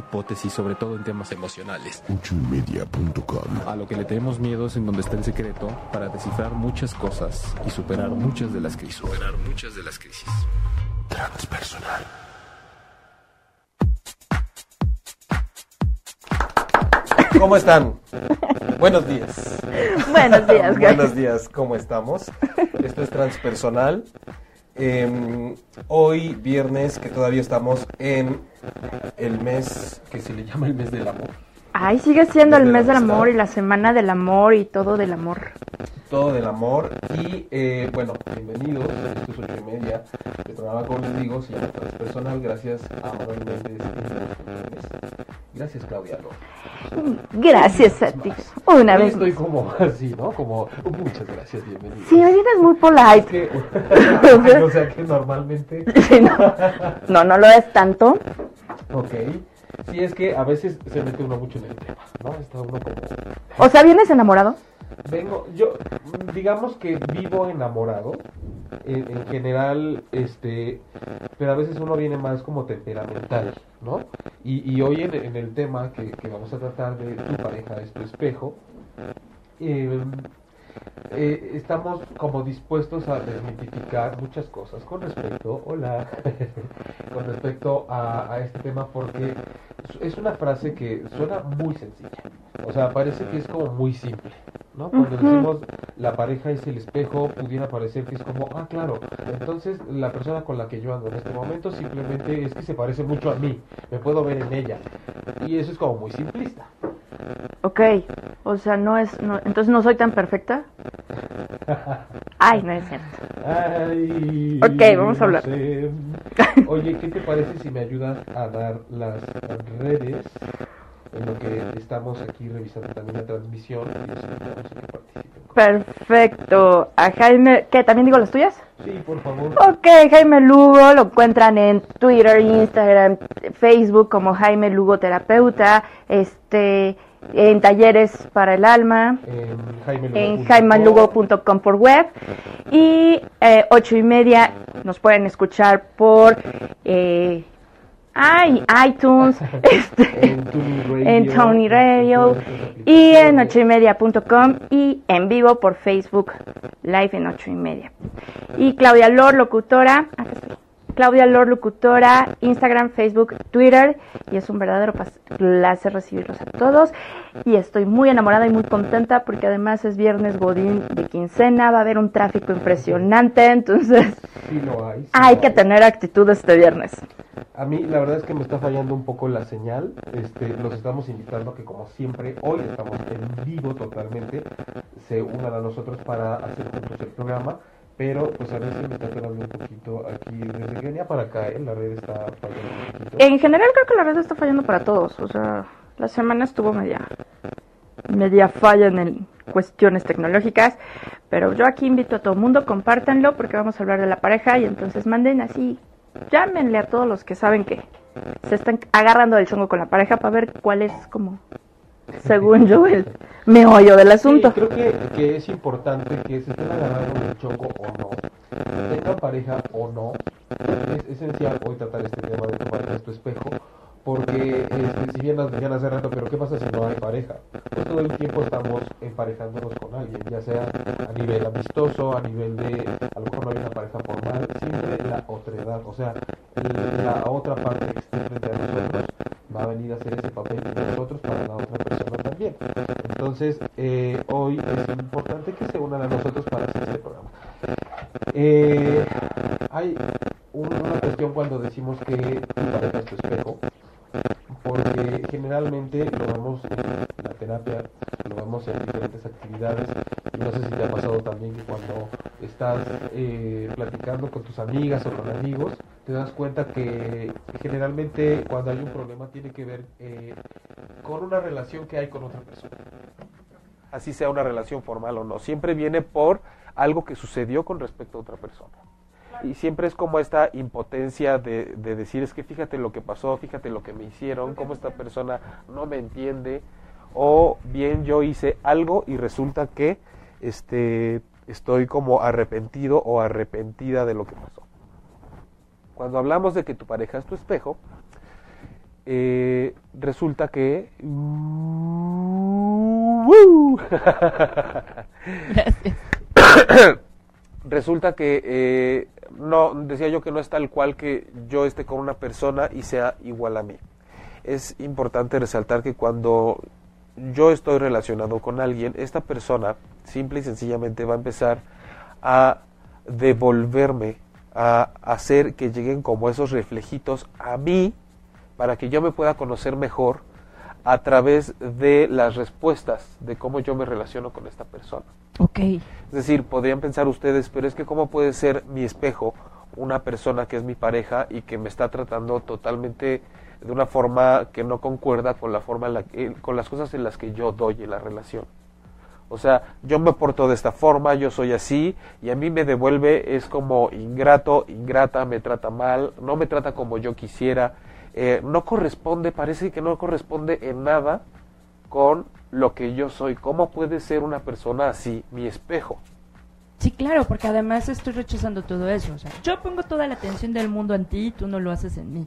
hipótesis, sobre todo en temas emocionales. A lo que le tenemos miedo es en donde está el secreto para descifrar muchas cosas y superar muchas de las crisis. Superar muchas de las crisis. Transpersonal. ¿Cómo están? Buenos días. Buenos días. Buenos días, ¿cómo estamos? Esto es Transpersonal. Eh, hoy, viernes, que todavía estamos en el mes que se le llama el mes del amor. Ay, sigue siendo el mes del amor y la semana del amor y todo del amor. Todo del amor. Y eh, bueno, bienvenidos. Esto es ocho y media. El programa, como les digo, se llama Transpersonal. Gracias a Manuel Méndez. Gracias, Claudia. Gracias a ti. Una Hoy vez estoy como así, ¿no? Como muchas gracias, bienvenidos. Sí, hoy vienes muy Es polite. que, o sea que normalmente, Sí, no. no, no lo es tanto. ok, sí es que a veces se mete uno mucho en el tema, ¿no? Está uno como, O sea, ¿vienes enamorado? Vengo, yo, digamos que vivo enamorado, en, en general, este, pero a veces uno viene más como temperamental, ¿no? Y, y hoy en, en el tema que, que vamos a tratar de tu pareja es tu espejo, eh, eh, estamos como dispuestos a desmitificar muchas cosas con respecto, hola, con respecto a, a este tema porque es una frase que suena muy sencilla, o sea, parece que es como muy simple, ¿no? Cuando decimos la pareja es el espejo, pudiera parecer que es como, ah, claro, entonces la persona con la que yo ando en este momento simplemente es que se parece mucho a mí, me puedo ver en ella, y eso es como muy simplista. Ok. O sea, no es. No, entonces no soy tan perfecta. Ay, no es cierto. Ay, Ok, vamos a hablar. no sé. Oye, ¿qué te parece si me ayudas a dar las redes en lo que estamos aquí revisando también la transmisión y que? Perfecto. A Jaime. ¿Qué? ¿También digo las tuyas? Sí, por favor. Ok, Jaime Lugo lo encuentran en Twitter, Instagram, Facebook como Jaime Lugo Terapeuta, este, en talleres para el alma, En jaimelugo.com por web y eh, ocho y media nos pueden escuchar por eh, ay, iTunes, este, En Tuning Radio. en Tony Radio y en aplicaciones. ocho y media.com y en vivo por Facebook Live en ocho y media. Y Claudia Lor, locutora, acá estoy. Claudia Lor, locutora, Instagram, Facebook, Twitter y es un verdadero placer recibirlos a todos y estoy muy enamorada y muy contenta porque además es viernes Godín de quincena, va a haber un tráfico impresionante, entonces Sí lo hay. sí hay lo que tener actitud este viernes. A mí la verdad es que me está fallando un poco la señal. Este, los estamos invitando a que como siempre, hoy estamos en vivo totalmente, se unan a nosotros para hacer juntos el programa. Pero pues a veces me quedando un poquito aquí desde Kenia para acá, ¿eh? la red está fallando. En general creo que la red está fallando para todos. O sea, la semana estuvo media, media falla en cuestiones tecnológicas. Pero yo aquí invito a todo el mundo, compártanlo porque vamos a hablar de la pareja y entonces manden así, llámenle a todos los que saben que se están agarrando del chongo con la pareja para ver cuál es como, según yo, el meollo del asunto. Sí, creo que, que es importante que se estén agarrando el choco o no, tengan pareja o no. Es esencial hoy tratar este tema de tu pareja es tu espejo, porque este, si bien nos decían hace rato, pero ¿qué pasa si no hay pareja? Pues todo el tiempo estamos emparejándonos con alguien, ya sea a nivel amistoso, a nivel de, a lo mejor no hay una pareja formal, siempre la otredad, o sea, la otra parte que esté frente a nosotros va a venir a hacer ese papel de nosotros para la otra persona también. Entonces, eh, hoy es importante que se unan a nosotros para hacer este programa. Eh, hay un- una cuestión cuando decimos que tu pareja es tu espejo. Porque generalmente lo vemos en la terapia, lo vemos en diferentes actividades, y no sé si te ha pasado también que cuando estás eh, platicando con tus amigas o con amigos, te das cuenta que generalmente cuando hay un problema tiene que ver eh, con una relación que hay con otra persona. Así sea una relación formal o no, siempre viene por algo que sucedió con respecto a otra persona y siempre es como esta impotencia de, de, decir es que fíjate lo que pasó, fíjate lo que me hicieron, cómo esta persona no me entiende, o bien yo hice algo y resulta que este, estoy como arrepentido o arrepentida de lo que pasó. Cuando hablamos de que tu pareja es tu espejo, eh, resulta que... resulta que eh, no, decía yo que no es tal cual que yo esté con una persona y sea igual a mí. Es importante resaltar que cuando yo estoy relacionado con alguien, esta persona simple y sencillamente va a empezar a devolverme, a hacer que lleguen como esos reflejitos a mí para que yo me pueda conocer mejor a través de las respuestas de cómo yo me relaciono con esta persona. Ok. Es decir, podrían pensar ustedes, pero es que cómo puede ser mi espejo una persona que es mi pareja y que me está tratando totalmente de una forma que no concuerda con la forma la, con las cosas en las que yo doy en la relación. O sea, yo me porto de esta forma, yo soy así y a mí me devuelve es como ingrato, ingrata, me trata mal, no me trata como yo quisiera, eh, no corresponde, parece que no corresponde en nada con lo que yo soy. ¿Cómo puede ser una persona así, mi espejo? Sí, claro, porque además estoy rechazando todo eso. O sea, yo pongo toda la atención del mundo en ti y tú no lo haces en mí.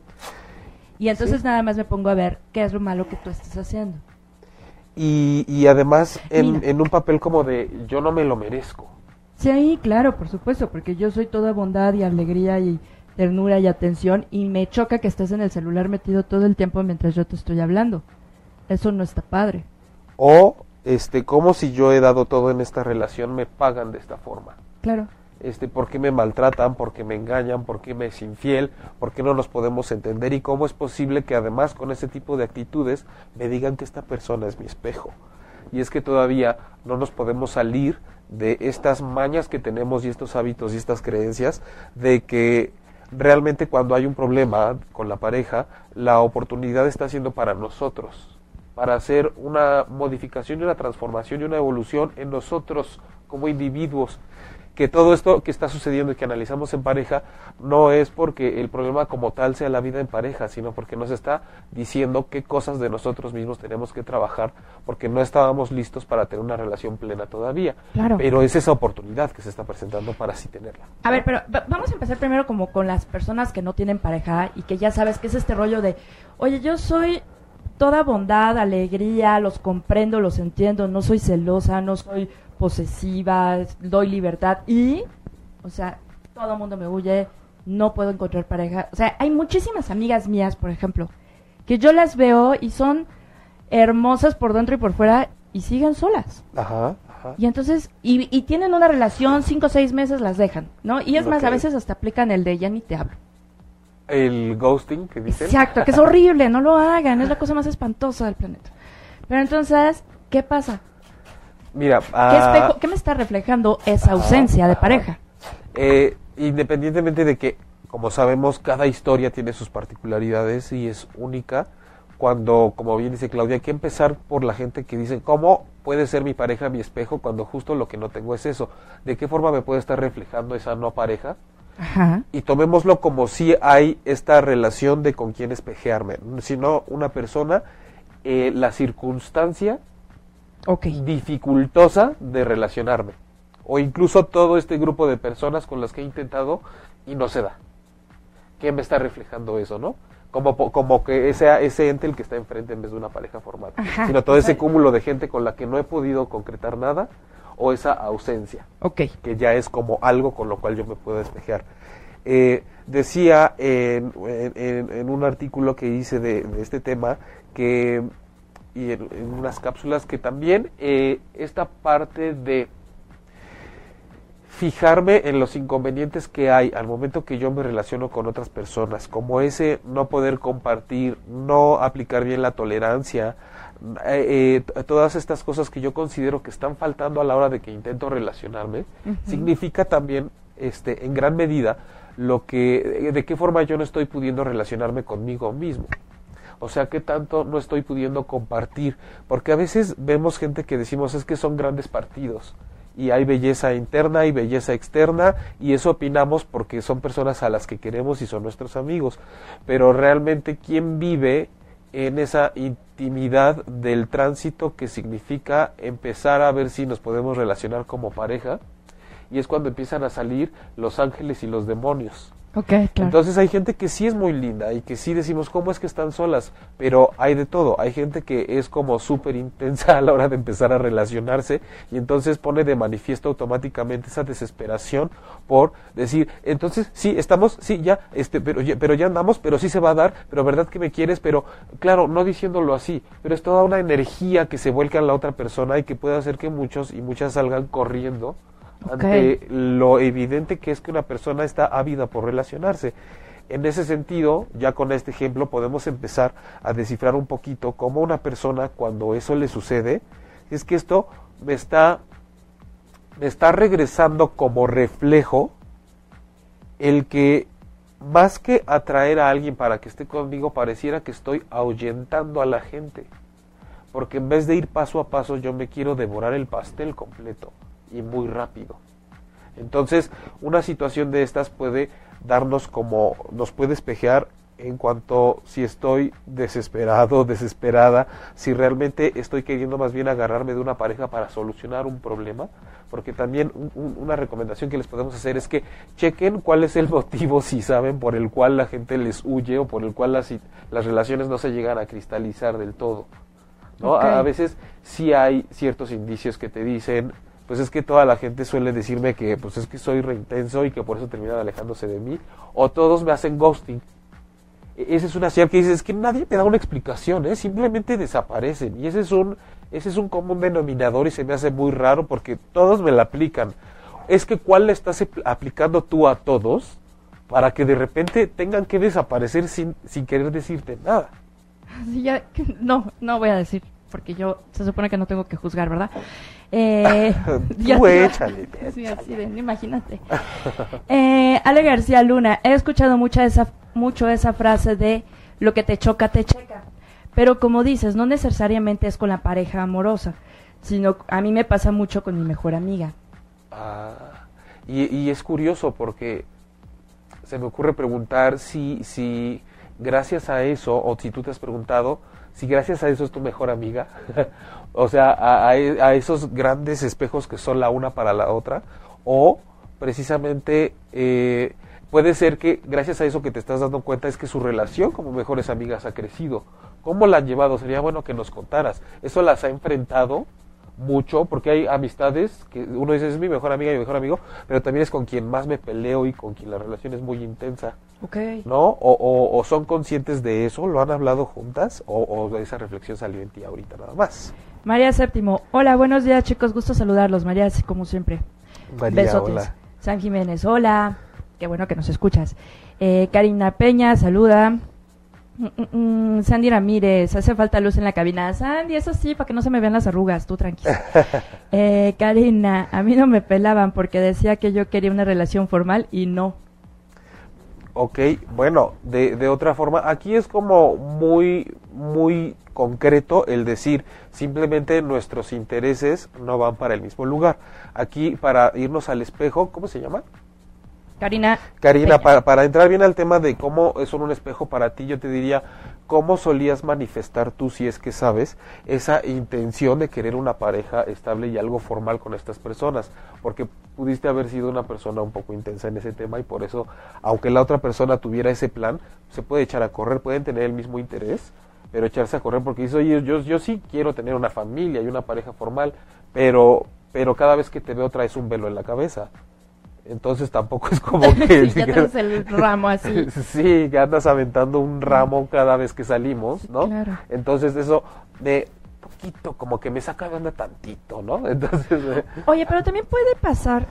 Y entonces nada más me pongo a ver qué es lo malo que tú estás haciendo. Y, y además en, en, un papel como de yo no me lo merezco. Sí, claro, por supuesto, porque yo soy toda bondad y alegría y ternura y atención y me choca que estés en el celular metido todo el tiempo mientras yo te estoy hablando. Eso no está padre. O este como si yo he dado todo en esta relación me pagan de esta forma. Claro. Este, por qué me maltratan, por qué me engañan, por qué me es infiel, por qué no nos podemos entender y cómo es posible que además con ese tipo de actitudes me digan que esta persona es mi espejo. Y es que todavía no nos podemos salir de estas mañas que tenemos y estos hábitos y estas creencias de que realmente cuando hay un problema con la pareja, la oportunidad está siendo para nosotros, para hacer una modificación y una transformación y una evolución en nosotros como individuos. Que todo esto que está sucediendo y que analizamos en pareja no es porque el problema como tal sea la vida en pareja, sino porque nos está diciendo qué cosas de nosotros mismos tenemos que trabajar porque no estábamos listos para tener una relación plena todavía. Claro. Pero es esa oportunidad que se está presentando para así tenerla. A ver, pero vamos a empezar primero como con las personas que no tienen pareja y que ya sabes que es este rollo de, oye, yo soy toda bondad, alegría, los comprendo, los entiendo, no soy celosa, no soy posesiva, doy libertad y, o sea, todo el mundo me huye, no puedo encontrar pareja. O sea, hay muchísimas amigas mías, por ejemplo, que yo las veo y son hermosas por dentro y por fuera y siguen solas. Ajá. Ajá. Y entonces, y, y, tienen una relación, cinco o seis meses las dejan, ¿no? Y es más, a veces hasta aplican el de ya ni te hablo. El ghosting que dicen. Exacto, que es horrible, no lo hagan, es la cosa más espantosa del planeta. Pero entonces, ¿qué pasa? Mira, ¿Qué, ah, espejo, ¿Qué me está reflejando esa ausencia de pareja? eh, independientemente de que, como sabemos, cada historia tiene sus particularidades y es única, cuando, como bien dice Claudia, hay que empezar por la gente que dice, ¿cómo puede ser mi pareja mi espejo cuando justo lo que no tengo es eso? ¿De qué forma me puede estar reflejando esa no pareja? Ajá. y tomémoslo como si hay esta relación de con quién espejearme, sino una persona, eh, la circunstancia Ok. dificultosa de relacionarme, o incluso todo este grupo de personas con las que he intentado y no se da. ¿Qué me está reflejando eso, no? Como, como que sea ese ente el que está enfrente en vez de una pareja formal, Ajá. sino todo ese cúmulo de gente con la que no he podido concretar nada o esa ausencia Ok. que ya es como algo con lo cual yo me puedo despejar. Eh, decía en, en- en un artículo que hice de, de este tema que y en, en unas cápsulas que también eh, esta parte de fijarme en los inconvenientes que hay al momento que yo me relaciono con otras personas, como ese no poder compartir, no aplicar bien la tolerancia, eh, eh, todas estas cosas que yo considero que están faltando a la hora de que intento relacionarme, significa también, este, en gran medida, lo que, de qué forma yo no estoy pudiendo relacionarme conmigo mismo. O sea, qué tanto no estoy pudiendo compartir. Porque a veces vemos gente que decimos es que son grandes partidos y hay belleza interna y belleza externa y eso opinamos porque son personas a las que queremos y son nuestros amigos. Pero realmente quién vive en esa intimidad del tránsito que significa empezar a ver si nos podemos relacionar como pareja y es cuando empiezan a salir los ángeles y los demonios. Entonces hay gente que sí es muy linda y que sí decimos cómo es que están solas, pero hay de todo. Hay gente que es como súper intensa a la hora de empezar a relacionarse y entonces pone de manifiesto automáticamente esa desesperación por decir, entonces sí, estamos, sí, ya, este, pero, pero ya andamos, pero sí se va a dar, pero verdad que me quieres, pero claro, no diciéndolo así, pero es toda una energía que se vuelca en la otra persona y que puede hacer que muchos y muchas salgan corriendo ante lo evidente que es que una persona está ávida por relacionarse. En ese sentido, ya con este ejemplo podemos empezar a descifrar un poquito cómo una persona cuando eso le sucede, es que esto me está, me está regresando como reflejo el que más que atraer a alguien para que esté conmigo, pareciera que estoy ahuyentando a la gente. Porque en vez de ir paso a paso, yo me quiero devorar el pastel completo y muy rápido. Entonces, una situación de estas puede darnos como, nos puede espejear en cuanto si estoy desesperado, desesperada, si realmente estoy queriendo más bien agarrarme de una pareja para solucionar un problema, porque también una recomendación que les podemos hacer es que chequen cuál es el motivo, si saben, por el cual la gente les huye o por el cual las, las relaciones no se llegan a cristalizar del todo. ¿no? A, a veces sí hay ciertos indicios que te dicen, pues es que toda la gente suele decirme que pues es que soy reintenso y que por eso terminan alejándose de mí, o todos me hacen ghosting. E-, esa es una señal que dice, es que nadie me da una explicación, ¿eh? simplemente desaparecen. Y ese es, un, ese es un común denominador y se me hace muy raro porque todos me la aplican. Es que ¿cuál le estás aplicando tú a todos para que de repente tengan que desaparecer sin, sin querer decirte nada? ya, no, no voy a decir, porque yo se supone que no tengo que juzgar, ¿verdad? Eh, Tú échale. imagínate. Eh, Ale García Luna, he escuchado mucha esa, mucho esa frase de lo que te choca, te checa. Pero como dices, no necesariamente es con la pareja amorosa, sino a mí me pasa mucho con mi mejor amiga. Ah, y, y es curioso porque se me ocurre preguntar si, si gracias a eso, o si tú te has preguntado, si gracias a eso es tu mejor amiga, o sea, a, esos grandes espejos que son la una para la otra, o precisamente eh, puede ser que gracias a eso que te estás dando cuenta es que su relación como mejores amigas ha crecido. ¿Cómo la han llevado? Sería bueno que nos contaras. ¿Eso las ha enfrentado? mucho, porque hay amistades que uno dice es mi mejor amiga y mi mejor amigo, pero también es con quien más me peleo y con quien la relación es muy intensa. ¿No? O, son conscientes de eso, lo han hablado juntas, o, esa reflexión salió en ti ahorita nada más. María Séptimo, hola, buenos días chicos, gusto saludarlos, María, como siempre. María, Hola. San Jiménez, hola, qué bueno que nos escuchas. Eh, Karina Peña, saluda. Mm, mm, mm, Sandy Ramírez, hace falta luz en la cabina. Sandy, eso sí, para que no se me vean las arrugas, tú tranquila. eh, Karina, a mí no me pelaban porque decía que yo quería una relación formal y no. Ok, bueno, de, de otra forma, aquí es como muy, muy concreto el decir, simplemente nuestros intereses no van para el mismo lugar. Aquí, para irnos al espejo, ¿cómo se llama? Karina. Karina, para, para, entrar bien al tema de cómo son un espejo para ti, yo te diría, ¿cómo solías manifestar tú, si es que sabes, esa intención de querer una pareja estable y algo formal con estas personas? Porque pudiste haber sido una persona un poco intensa en ese tema y por eso, aunque la otra persona tuviera ese plan, se puede echar a correr, pueden tener el mismo interés, pero echarse a correr porque dice, oye, yo, yo sí quiero tener una familia y una pareja formal, pero, pero cada vez que te veo traes un velo en la cabeza. Entonces tampoco es como que... sí, ya el ramo así. sí, que andas aventando un ramo cada vez que salimos, ¿no? Claro. Entonces eso de poquito, como que me saca de onda tantito, ¿no? Entonces... Oye, pero también puede pasar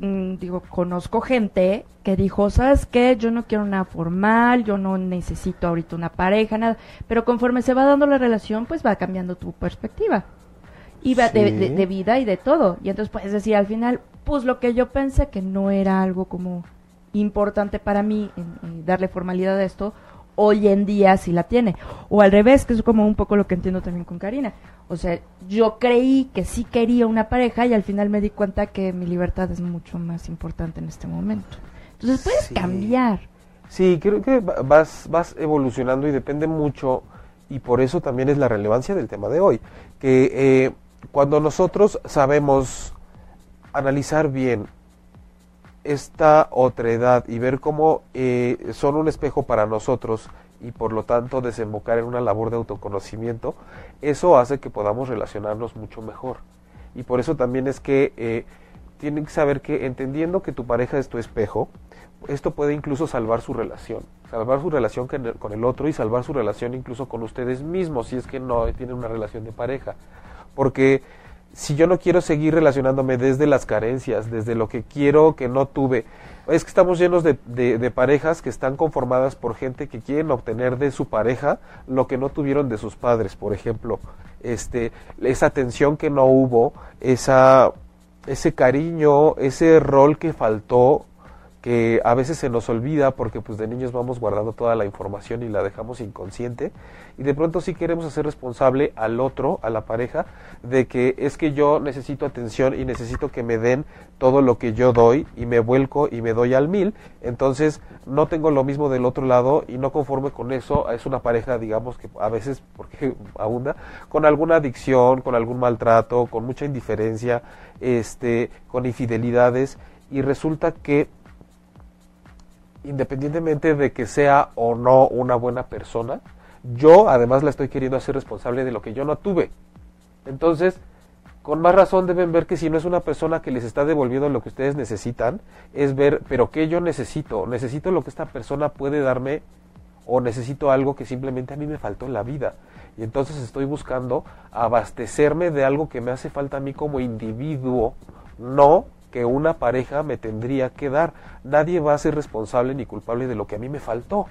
mm, digo, conozco gente que dijo, ¿sabes qué? Yo no quiero nada formal, yo no necesito ahorita una pareja, nada. Pero conforme se va dando la relación, pues va cambiando tu perspectiva. Y de, Sí. de- de vida y de todo. Y entonces puedes decir al final, pues lo que yo pensé que no era algo como importante para mí en- en darle formalidad a esto, hoy en día sí la tiene. O al revés, que es como un poco lo que entiendo también con Karina. O sea, yo creí que sí quería una pareja y al final me di cuenta que mi libertad es mucho más importante en este momento. Entonces puedes Sí. cambiar. Sí, creo que va- vas, vas evolucionando y depende mucho, y por eso también es la relevancia del tema de hoy, que eh, cuando nosotros sabemos analizar bien esta otredad y ver cómo eh, son un espejo para nosotros y por lo tanto desembocar en una labor de autoconocimiento, eso hace que podamos relacionarnos mucho mejor. Y por eso también es que eh, tienen que saber que entendiendo que tu pareja es tu espejo, esto puede incluso salvar su relación, salvar su relación con el, con el otro y salvar su relación incluso con ustedes mismos, si es que no tienen una relación de pareja. Porque si yo no quiero seguir relacionándome desde las carencias, desde lo que quiero que no tuve, es que estamos llenos de, parejas que están conformadas por gente que quieren obtener de su pareja lo que no tuvieron de sus padres, por ejemplo, este, esa atención que no hubo, esa, ese cariño, ese rol que faltó, que a veces se nos olvida porque pues de niños vamos guardando toda la información y la dejamos inconsciente. Y de pronto sí queremos hacer responsable al otro, a la pareja, de que es que yo necesito atención y necesito que me den todo lo que yo doy y me vuelco y me doy al mil, entonces no tengo lo mismo del otro lado y no conforme con eso, es una pareja digamos que a veces, porque abunda, con alguna adicción, con algún maltrato, con mucha indiferencia, este, con infidelidades. Y resulta que independientemente de que sea o no una buena persona, yo además la estoy queriendo hacer responsable de lo que yo no tuve. Entonces, con más razón deben ver que si no es una persona que les está devolviendo lo que ustedes necesitan, es ver, pero ¿qué yo necesito? Necesito lo que esta persona puede darme o necesito algo que simplemente a mí me faltó en la vida. Y entonces estoy buscando abastecerme de algo que me hace falta a mí como individuo, no que una pareja me tendría que dar. Nadie va a ser responsable ni culpable de lo que a mí me faltó.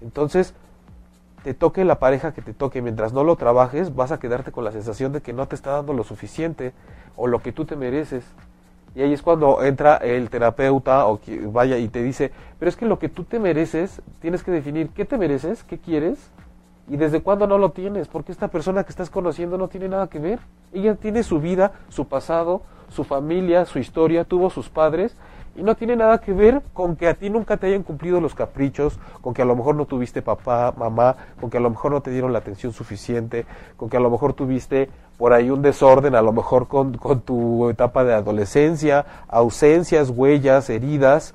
Entonces, te toque la pareja que te toque, mientras no lo trabajes, vas a quedarte con la sensación de que no te está dando lo suficiente o lo que tú te mereces. Y ahí es cuando entra el terapeuta o que vaya y te dice, pero es que lo que tú te mereces, tienes que definir qué te mereces, qué quieres y desde cuándo no lo tienes, porque esta persona que estás conociendo no tiene nada que ver. Ella tiene su vida, su pasado, su familia, su historia, tuvo sus padres y no tiene nada que ver con que a ti nunca te hayan cumplido los caprichos, con que a lo mejor no tuviste papá, mamá, con que a lo mejor no te dieron la atención suficiente, con que a lo mejor tuviste por ahí un desorden, a lo mejor con, tu etapa de adolescencia, ausencias, huellas, heridas,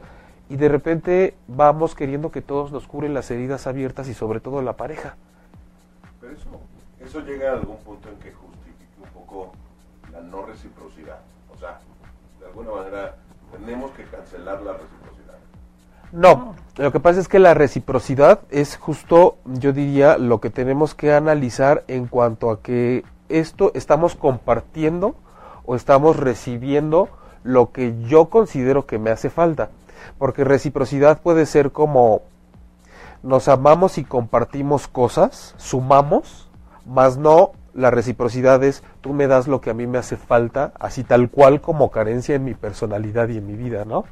y de repente vamos queriendo que todos nos curen las heridas abiertas y sobre todo la pareja. Pero eso, eso llega a algún punto en que justifique un poco la no reciprocidad. O sea, de alguna manera tenemos que cancelar la reciprocidad. No, lo que pasa es que la reciprocidad es justo, yo diría, lo que tenemos que analizar en cuanto a que esto estamos compartiendo o estamos recibiendo lo que yo considero que me hace falta. Porque reciprocidad puede ser como nos amamos y compartimos cosas, sumamos, más no la reciprocidad es tú me das lo que a mí me hace falta, así tal cual como carencia en mi personalidad y en mi vida, ¿no?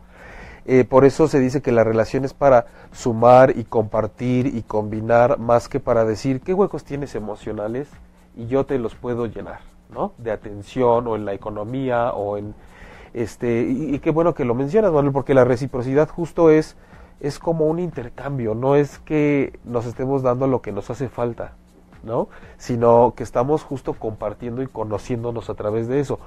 Eh, por eso se dice que la relación es para sumar y compartir y combinar más que para decir qué huecos tienes emocionales y yo te los puedo llenar, ¿no? De atención o en la economía o en este y, y qué bueno que lo mencionas, Manuel, porque la reciprocidad justo es es como un intercambio, no es que nos estemos dando lo que nos hace falta, ¿no? Sino que estamos justo compartiendo y conociéndonos a través de eso.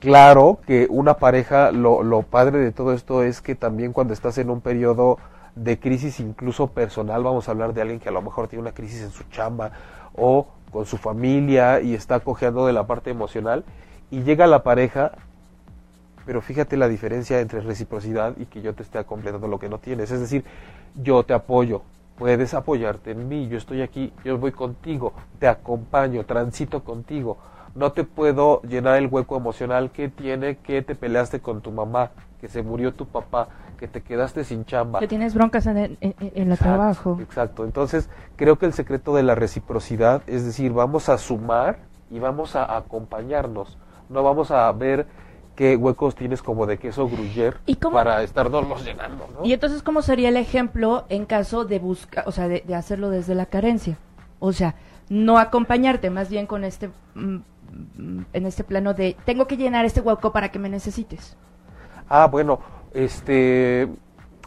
Claro que una pareja, lo, lo padre de todo esto es que también cuando estás en un periodo de crisis incluso personal, vamos a hablar de alguien que a lo mejor tiene una crisis en su chamba o con su familia y está cojeando de la parte emocional y llega la pareja, pero fíjate la diferencia entre reciprocidad y que yo te esté completando lo que no tienes, es decir, yo te apoyo, puedes apoyarte en mí, yo estoy aquí, yo voy contigo, te acompaño, transito contigo, no te puedo llenar el hueco emocional que tiene que te peleaste con tu mamá, que se murió tu papá, que te quedaste sin chamba. Que tienes broncas en el, en, en el trabajo. Exacto. Entonces, creo que el secreto de la reciprocidad es decir, vamos a sumar y vamos a acompañarnos. No vamos a ver qué huecos tienes como de queso gruyere ¿Y cómo- para estarnos llenando, ¿no? Y entonces, ¿cómo sería el ejemplo en caso de buscar, o sea, de, de hacerlo desde la carencia? O sea, no acompañarte, más bien con este, mm, en este plano de, tengo que llenar este hueco para que me necesites. Ah, bueno, este,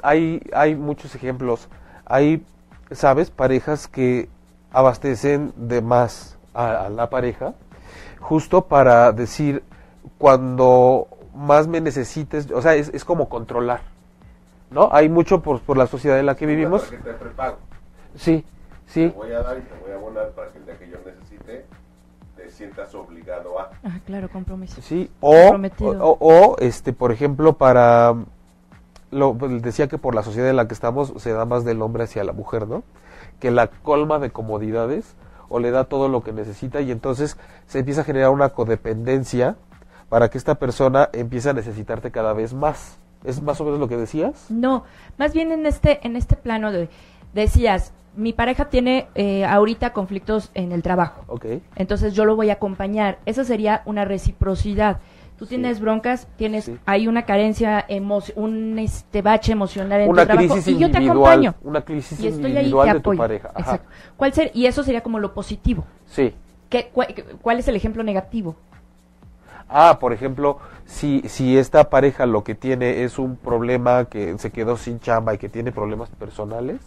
hay, hay muchos ejemplos. Hay, ¿sabes? Parejas que abastecen de más a, a la pareja, justo para decir, cuando más me necesites, o sea, es, es como controlar, ¿no? Hay mucho por, por la sociedad en la que vivimos. Una tarjeta de prepago. Sí, sí. Te voy a dar y te voy a abonar para que el día que yo necesite te sientas obligado a. Ah, claro, compromiso. Sí, o, o, o, este, por ejemplo, para, lo, pues, decía que por la sociedad en la que estamos se da más del hombre hacia la mujer, ¿no? Que la colma de comodidades o le da todo lo que necesita y entonces se empieza a generar una codependencia para que esta persona empiece a necesitarte cada vez más. ¿Es más o menos lo que decías? No, más bien en este, en este plano de, decías, mi pareja tiene eh, ahorita conflictos en el trabajo. Ok. Entonces yo lo voy a acompañar. Esa sería una reciprocidad. Tú tienes broncas, tienes Sí. hay una carencia, emo- un este bache emocional en Una tu trabajo crisis y yo te acompaño. Una crisis Y estoy ahí individual te de tu apoyo. pareja. Ajá. Exacto. ¿Cuál ser, y eso sería como lo positivo. Sí. ¿Qué, cuál, cuál es el ejemplo negativo? Ah, por ejemplo, si, si esta pareja lo que tiene es un problema que se quedó sin chamba y que tiene problemas personales,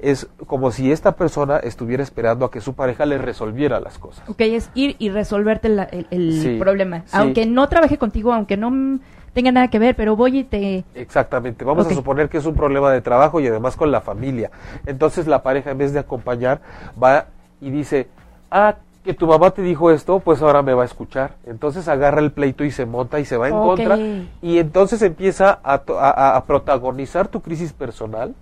es como si esta persona estuviera esperando a que su pareja le resolviera las cosas. Ok, es ir y resolverte la- el, el Sí, problema. sí. Aunque no trabaje contigo, aunque no tenga nada que ver, pero voy y te... Exactamente, vamos a suponer que es un problema de trabajo y además con la familia. Entonces la pareja en vez de acompañar va y dice, ah, que tu mamá te dijo esto, pues ahora me va a escuchar. Entonces agarra el pleito y se monta y se va en contra y entonces empieza a, to- a- a protagonizar tu crisis personal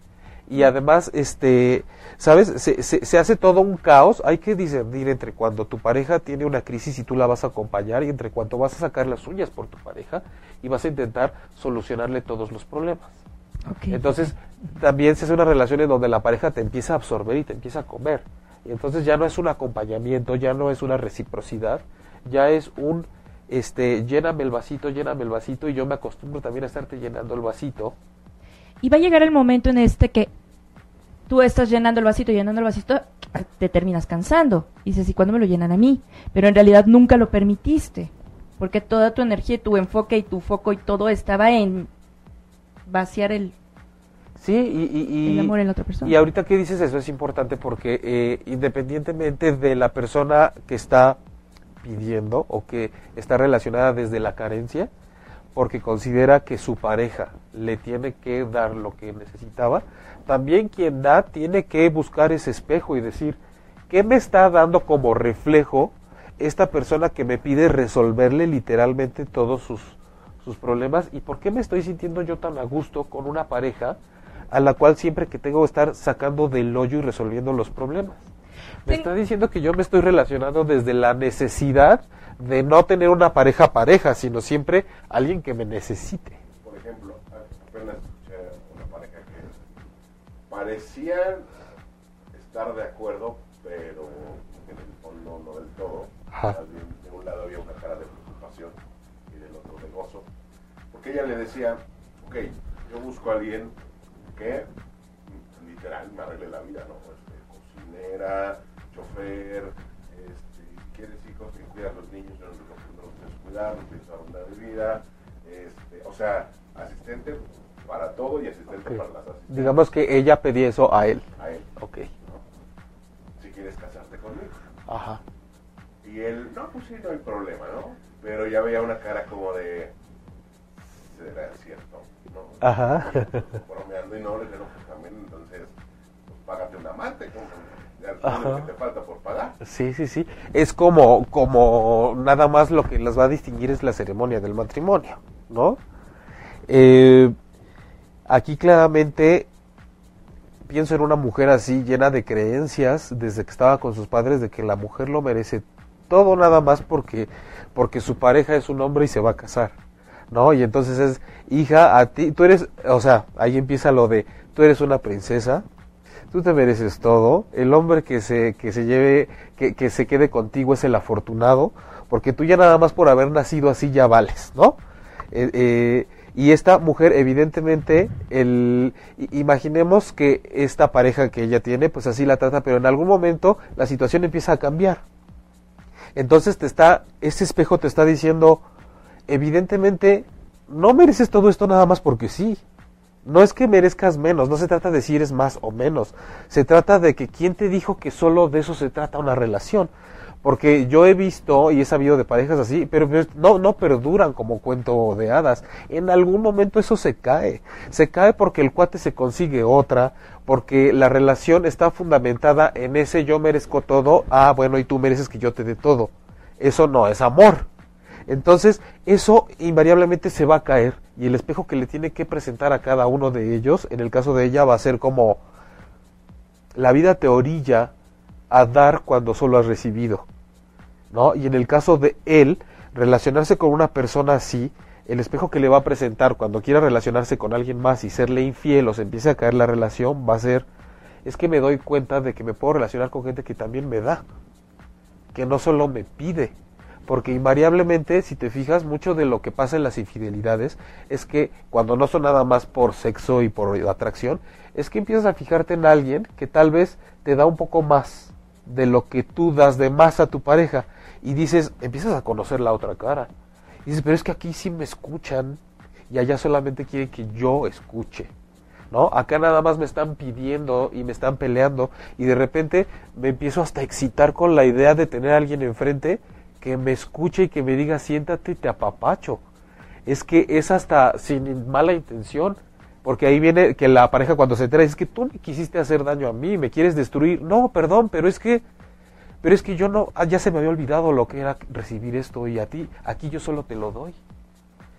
y además, este, ¿sabes? Se, se- se hace todo un caos. Hay que discernir entre cuando tu pareja tiene una crisis y tú la vas a acompañar y entre cuando vas a sacar las uñas por tu pareja y vas a intentar solucionarle todos los problemas. Entonces, también se hace una relación en donde la pareja te empieza a absorber y te empieza a comer. Entonces ya no es un acompañamiento, ya no es una reciprocidad, ya es un, este, lléname el vasito, lléname el vasito, y yo me acostumbro también a estarte llenando el vasito. Y va a llegar el momento en este que tú estás llenando el vasito, llenando el vasito, te terminas cansando. Y dices, ¿y cuándo me lo llenan a mí? Pero en realidad nunca lo permitiste. Porque toda tu energía, tu enfoque y tu foco y todo estaba en vaciar el, Sí, y, y, y- el amor en la otra persona. Y ahorita que dices eso es importante porque eh, independientemente de la persona que está pidiendo o que está relacionada desde la carencia, porque considera que su pareja le tiene que dar lo que necesitaba, también quien da tiene que buscar ese espejo y decir, ¿qué me está dando como reflejo esta persona que me pide resolverle literalmente todos sus, sus problemas? ¿Y por qué me estoy sintiendo yo tan a gusto con una pareja a la cual siempre que tengo que estar sacando del hoyo y resolviendo los problemas? Me está diciendo que yo me estoy relacionando desde la necesidad de no tener una pareja pareja, sino siempre alguien que me necesite. Por ejemplo, apenas escuché a una pareja que parecían estar de acuerdo, pero en el fondo no del todo. Ajá. De un lado había una cara de preocupación y del otro de gozo. Porque ella le decía, ok, yo busco a alguien que literal me arregle la vida, ¿no? Este, cocinera, chofer, este, quieres hijos que cuida a los niños, yo no los, no los pienso cuidar, no pienso dar una vida, este, o sea, asistente para todo y asistente para las asistentes. Digamos que ella pedía eso a él. a él, Ok. ¿no? Si quieres casarte conmigo. Ajá. Y él, no, pues sí, no hay problema, ¿no? Pero ya veía una cara como de, ¿será cierto? ¿no? Ajá. bromeando y no, le dije, no, pues también, entonces, pues págate un amante, como, que te falta por pagar. Sí, sí, sí. Es como, como nada más lo que las va a distinguir es la ceremonia del matrimonio, ¿no? Eh, aquí claramente pienso en una mujer así llena de creencias desde que estaba con sus padres de que la mujer lo merece todo nada más porque porque su pareja es un hombre y se va a casar. ¿No? Y entonces es, hija, a ti, tú eres, o sea, ahí empieza lo de, tú eres una princesa, tú te mereces todo, el hombre que se, que se lleve, que, que se quede contigo es el afortunado, porque tú ya nada más por haber nacido así ya vales, ¿no? Eh, eh, y esta mujer, evidentemente, el, imaginemos que esta pareja que ella tiene, pues así la trata, pero en algún momento la situación empieza a cambiar. Entonces te está, ese espejo te está diciendo, evidentemente, no mereces todo esto nada más porque sí. No es que merezcas menos, no se trata de si eres más o menos. Se trata de que quién te dijo que solo de eso se trata una relación. Porque yo he visto y he sabido de parejas así, pero no, no perduran como cuento de hadas. En algún momento eso se cae. Se cae porque el cuate se consigue otra, porque la relación está fundamentada en ese yo merezco todo, ah, bueno, y tú mereces que yo te dé todo. Eso no es amor. Entonces, eso invariablemente se va a caer y el espejo que le tiene que presentar a cada uno de ellos, en el caso de ella, va a ser como la vida te orilla a dar cuando solo has recibido. ¿no? Y en el caso de él, relacionarse con una persona así, el espejo que le va a presentar cuando quiera relacionarse con alguien más y serle infiel o se empiece a caer la relación, va a ser, es que me doy cuenta de que me puedo relacionar con gente que también me da, que no solo me pide, porque invariablemente, si te fijas, mucho de lo que pasa en las infidelidades es que cuando no son nada más por sexo y por atracción, es que empiezas a fijarte en alguien que tal vez te da un poco más de lo que tú das de más a tu pareja y dices, empiezas a conocer la otra cara. Y dices, pero es que aquí sí me escuchan y allá solamente quieren que yo escuche. ¿No? Acá nada más me están pidiendo y me están peleando y de repente me empiezo hasta a excitar con la idea de tener a alguien enfrente que me escuche y que me diga siéntate y te apapacho. Es que es hasta sin mala intención, porque ahí viene que la pareja cuando se entera es que tú me quisiste hacer daño a mí, me quieres destruir. No, perdón, pero es que pero es que yo no, ah, ya se me había olvidado lo que era recibir esto y a ti, aquí yo solo te lo doy.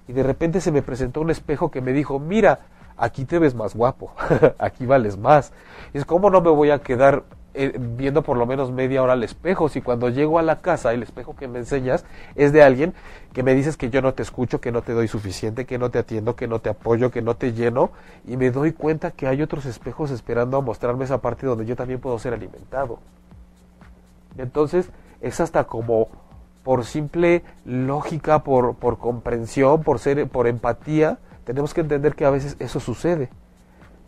Y de repente se me presentó un espejo que me dijo, mira, aquí te ves más guapo, aquí vales más. Es como no me voy a quedar eh, viendo por lo menos media hora al espejo si cuando llego a la casa el espejo que me enseñas es de alguien que me dices que yo no te escucho, que no te doy suficiente, que no te atiendo, que no te apoyo, que no te lleno y me doy cuenta que hay otros espejos esperando a mostrarme esa parte donde yo también puedo ser alimentado. Entonces es hasta como por simple lógica, por, por comprensión, por, ser, por empatía, tenemos que entender que a veces eso sucede.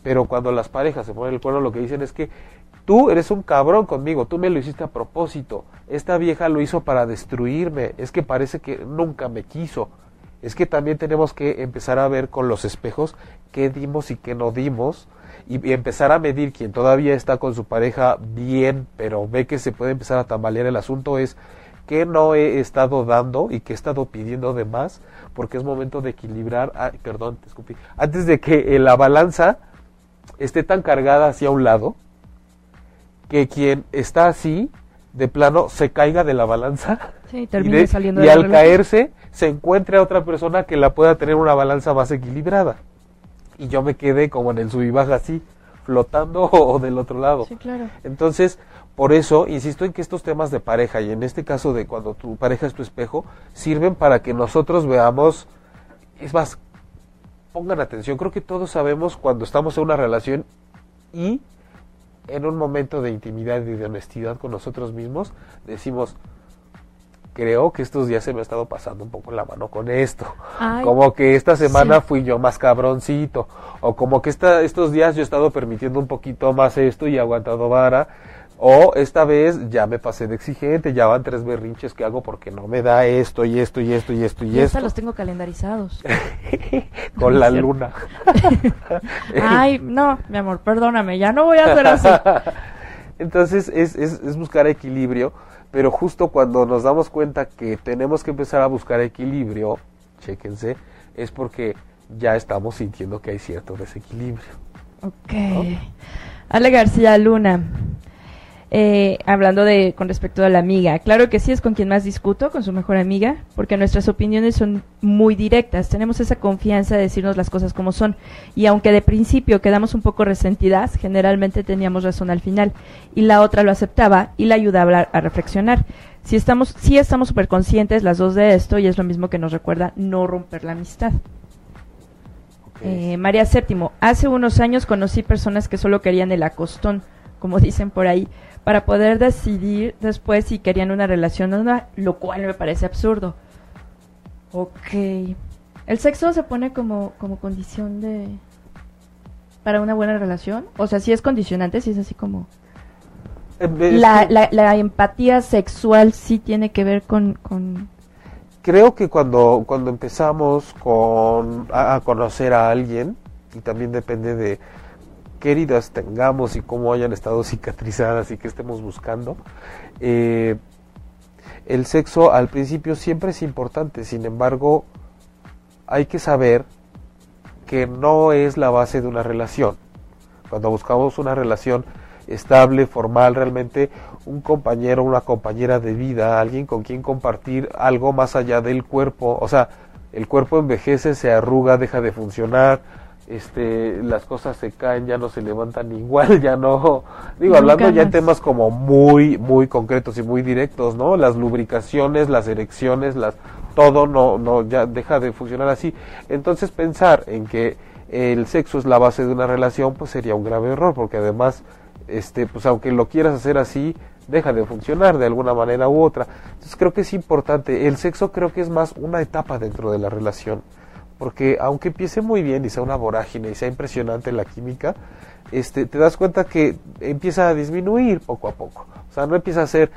Pero cuando las parejas se ponen el cuerno, lo que dicen es que tú eres un cabrón conmigo, tú me lo hiciste a propósito, esta vieja lo hizo para destruirme, es que parece que nunca me quiso. Es que también tenemos que empezar a ver con los espejos qué dimos y qué no dimos, y, empezar a medir quien todavía está con su pareja bien, pero ve que se puede empezar a tambalear el asunto es que no he estado dando y que he estado pidiendo de más, porque es momento de equilibrar, ah, perdón, antes de que la balanza esté tan cargada hacia un lado, que quien está así, de plano, se caiga de la balanza y, saliendo y al caerse se encuentre a otra persona que la pueda tener una balanza más equilibrada y yo me quedé como en el sub y baja así, flotando o, del otro lado. Sí, claro. Entonces, por eso, insisto en que estos temas de pareja, y en este caso de cuando tu pareja es tu espejo, sirven para que nosotros veamos, es más, pongan atención, creo que todos sabemos cuando estamos en una relación y en un momento de intimidad y de honestidad con nosotros mismos, decimos, creo que estos días se me ha estado pasando un poco la mano con esto. como que esta semana fui yo más cabroncito. O como que esta, estos días yo he estado permitiendo un poquito más esto y he aguantado vara. O esta vez ya me pasé de exigente, ya van tres berrinches que hago porque no me da esto y esto y esto y esto y, esto. los tengo calendarizados. Con la luna. Ay, no, mi amor, perdóname, ya no voy a hacer así. Entonces es, es, es buscar equilibrio pero justo cuando nos damos cuenta que tenemos que empezar a buscar equilibrio, chéquense, es porque ya estamos sintiendo que hay cierto desequilibrio. Ok. Ale García Luna. Eh, hablando de con respecto a la amiga. Claro que sí es con quien más discuto, con su mejor amiga, porque nuestras opiniones son muy directas. Tenemos esa confianza de decirnos las cosas como son. Y aunque de principio quedamos un poco resentidas, generalmente teníamos razón al final. Y la otra lo aceptaba y la ayudaba a, reflexionar. Si estamos, sí estamos súper conscientes las dos de esto y es lo mismo que nos recuerda no romper la amistad. Eh, María Séptimo, hace unos años conocí personas que solo querían el acostón, como dicen por ahí para poder decidir después si querían una relación o no, lo cual me parece absurdo. Ok. ¿El sexo se pone como, como condición de... para una buena relación? O sea, si es condicionante, si es así como... Eh, la, la, empatía sexual sí tiene que ver con, con... Creo que cuando, cuando empezamos con, a conocer a alguien, y también depende de qué heridas tengamos y cómo hayan estado cicatrizadas y qué estemos buscando. Eh, el sexo al principio siempre es importante, sin embargo, hay que saber que no es la base de una relación. Cuando buscamos una relación estable, formal, realmente un compañero, una compañera de vida, alguien con quien compartir algo más allá del cuerpo, o sea, el cuerpo envejece, se arruga, deja de funcionar, este, las cosas se caen, ya no se levantan igual, ya no, digo, hablando ya en temas como muy, muy concretos y muy directos, ¿no? Las lubricaciones, las erecciones, las, todo no, no, ya deja de funcionar así. Entonces pensar en que el sexo es la base de una relación, pues sería un grave error, porque además, este, pues aunque lo quieras hacer así, deja de funcionar de alguna manera u otra. Entonces creo que es importante, el sexo creo que es más una etapa dentro de la relación porque aunque empiece muy bien y sea una vorágine y sea impresionante la química, este, te das cuenta que empieza a disminuir poco a poco. O sea, no empieza a ser,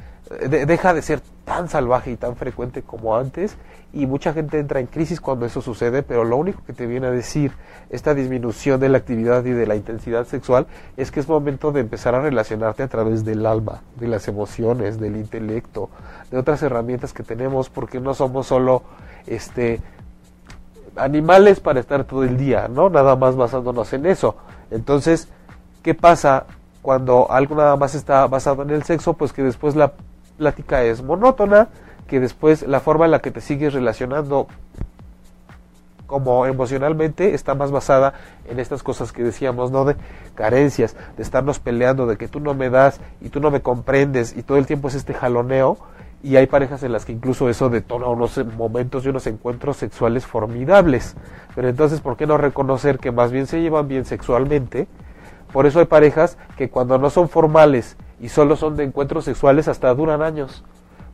deja de ser tan salvaje y tan frecuente como antes y mucha gente entra en crisis cuando eso sucede, pero lo único que te viene a decir esta disminución de la actividad y de la intensidad sexual es que es momento de empezar a relacionarte a través del alma, de las emociones, del intelecto, de otras herramientas que tenemos, porque no somos solo este animales para estar todo el día, ¿no? Nada más basándonos en eso. Entonces, ¿qué pasa cuando algo nada más está basado en el sexo? Pues que después la plática es monótona, que después la forma en la que te sigues relacionando como emocionalmente está más basada en estas cosas que decíamos, ¿no? De carencias, de estarnos peleando, de que tú no me das y tú no me comprendes y todo el tiempo es este jaloneo y hay parejas en las que incluso eso detona unos momentos y unos encuentros sexuales formidables. Pero entonces, ¿por qué no reconocer que más bien se llevan bien sexualmente? Por eso hay parejas que cuando no son formales y solo son de encuentros sexuales hasta duran años.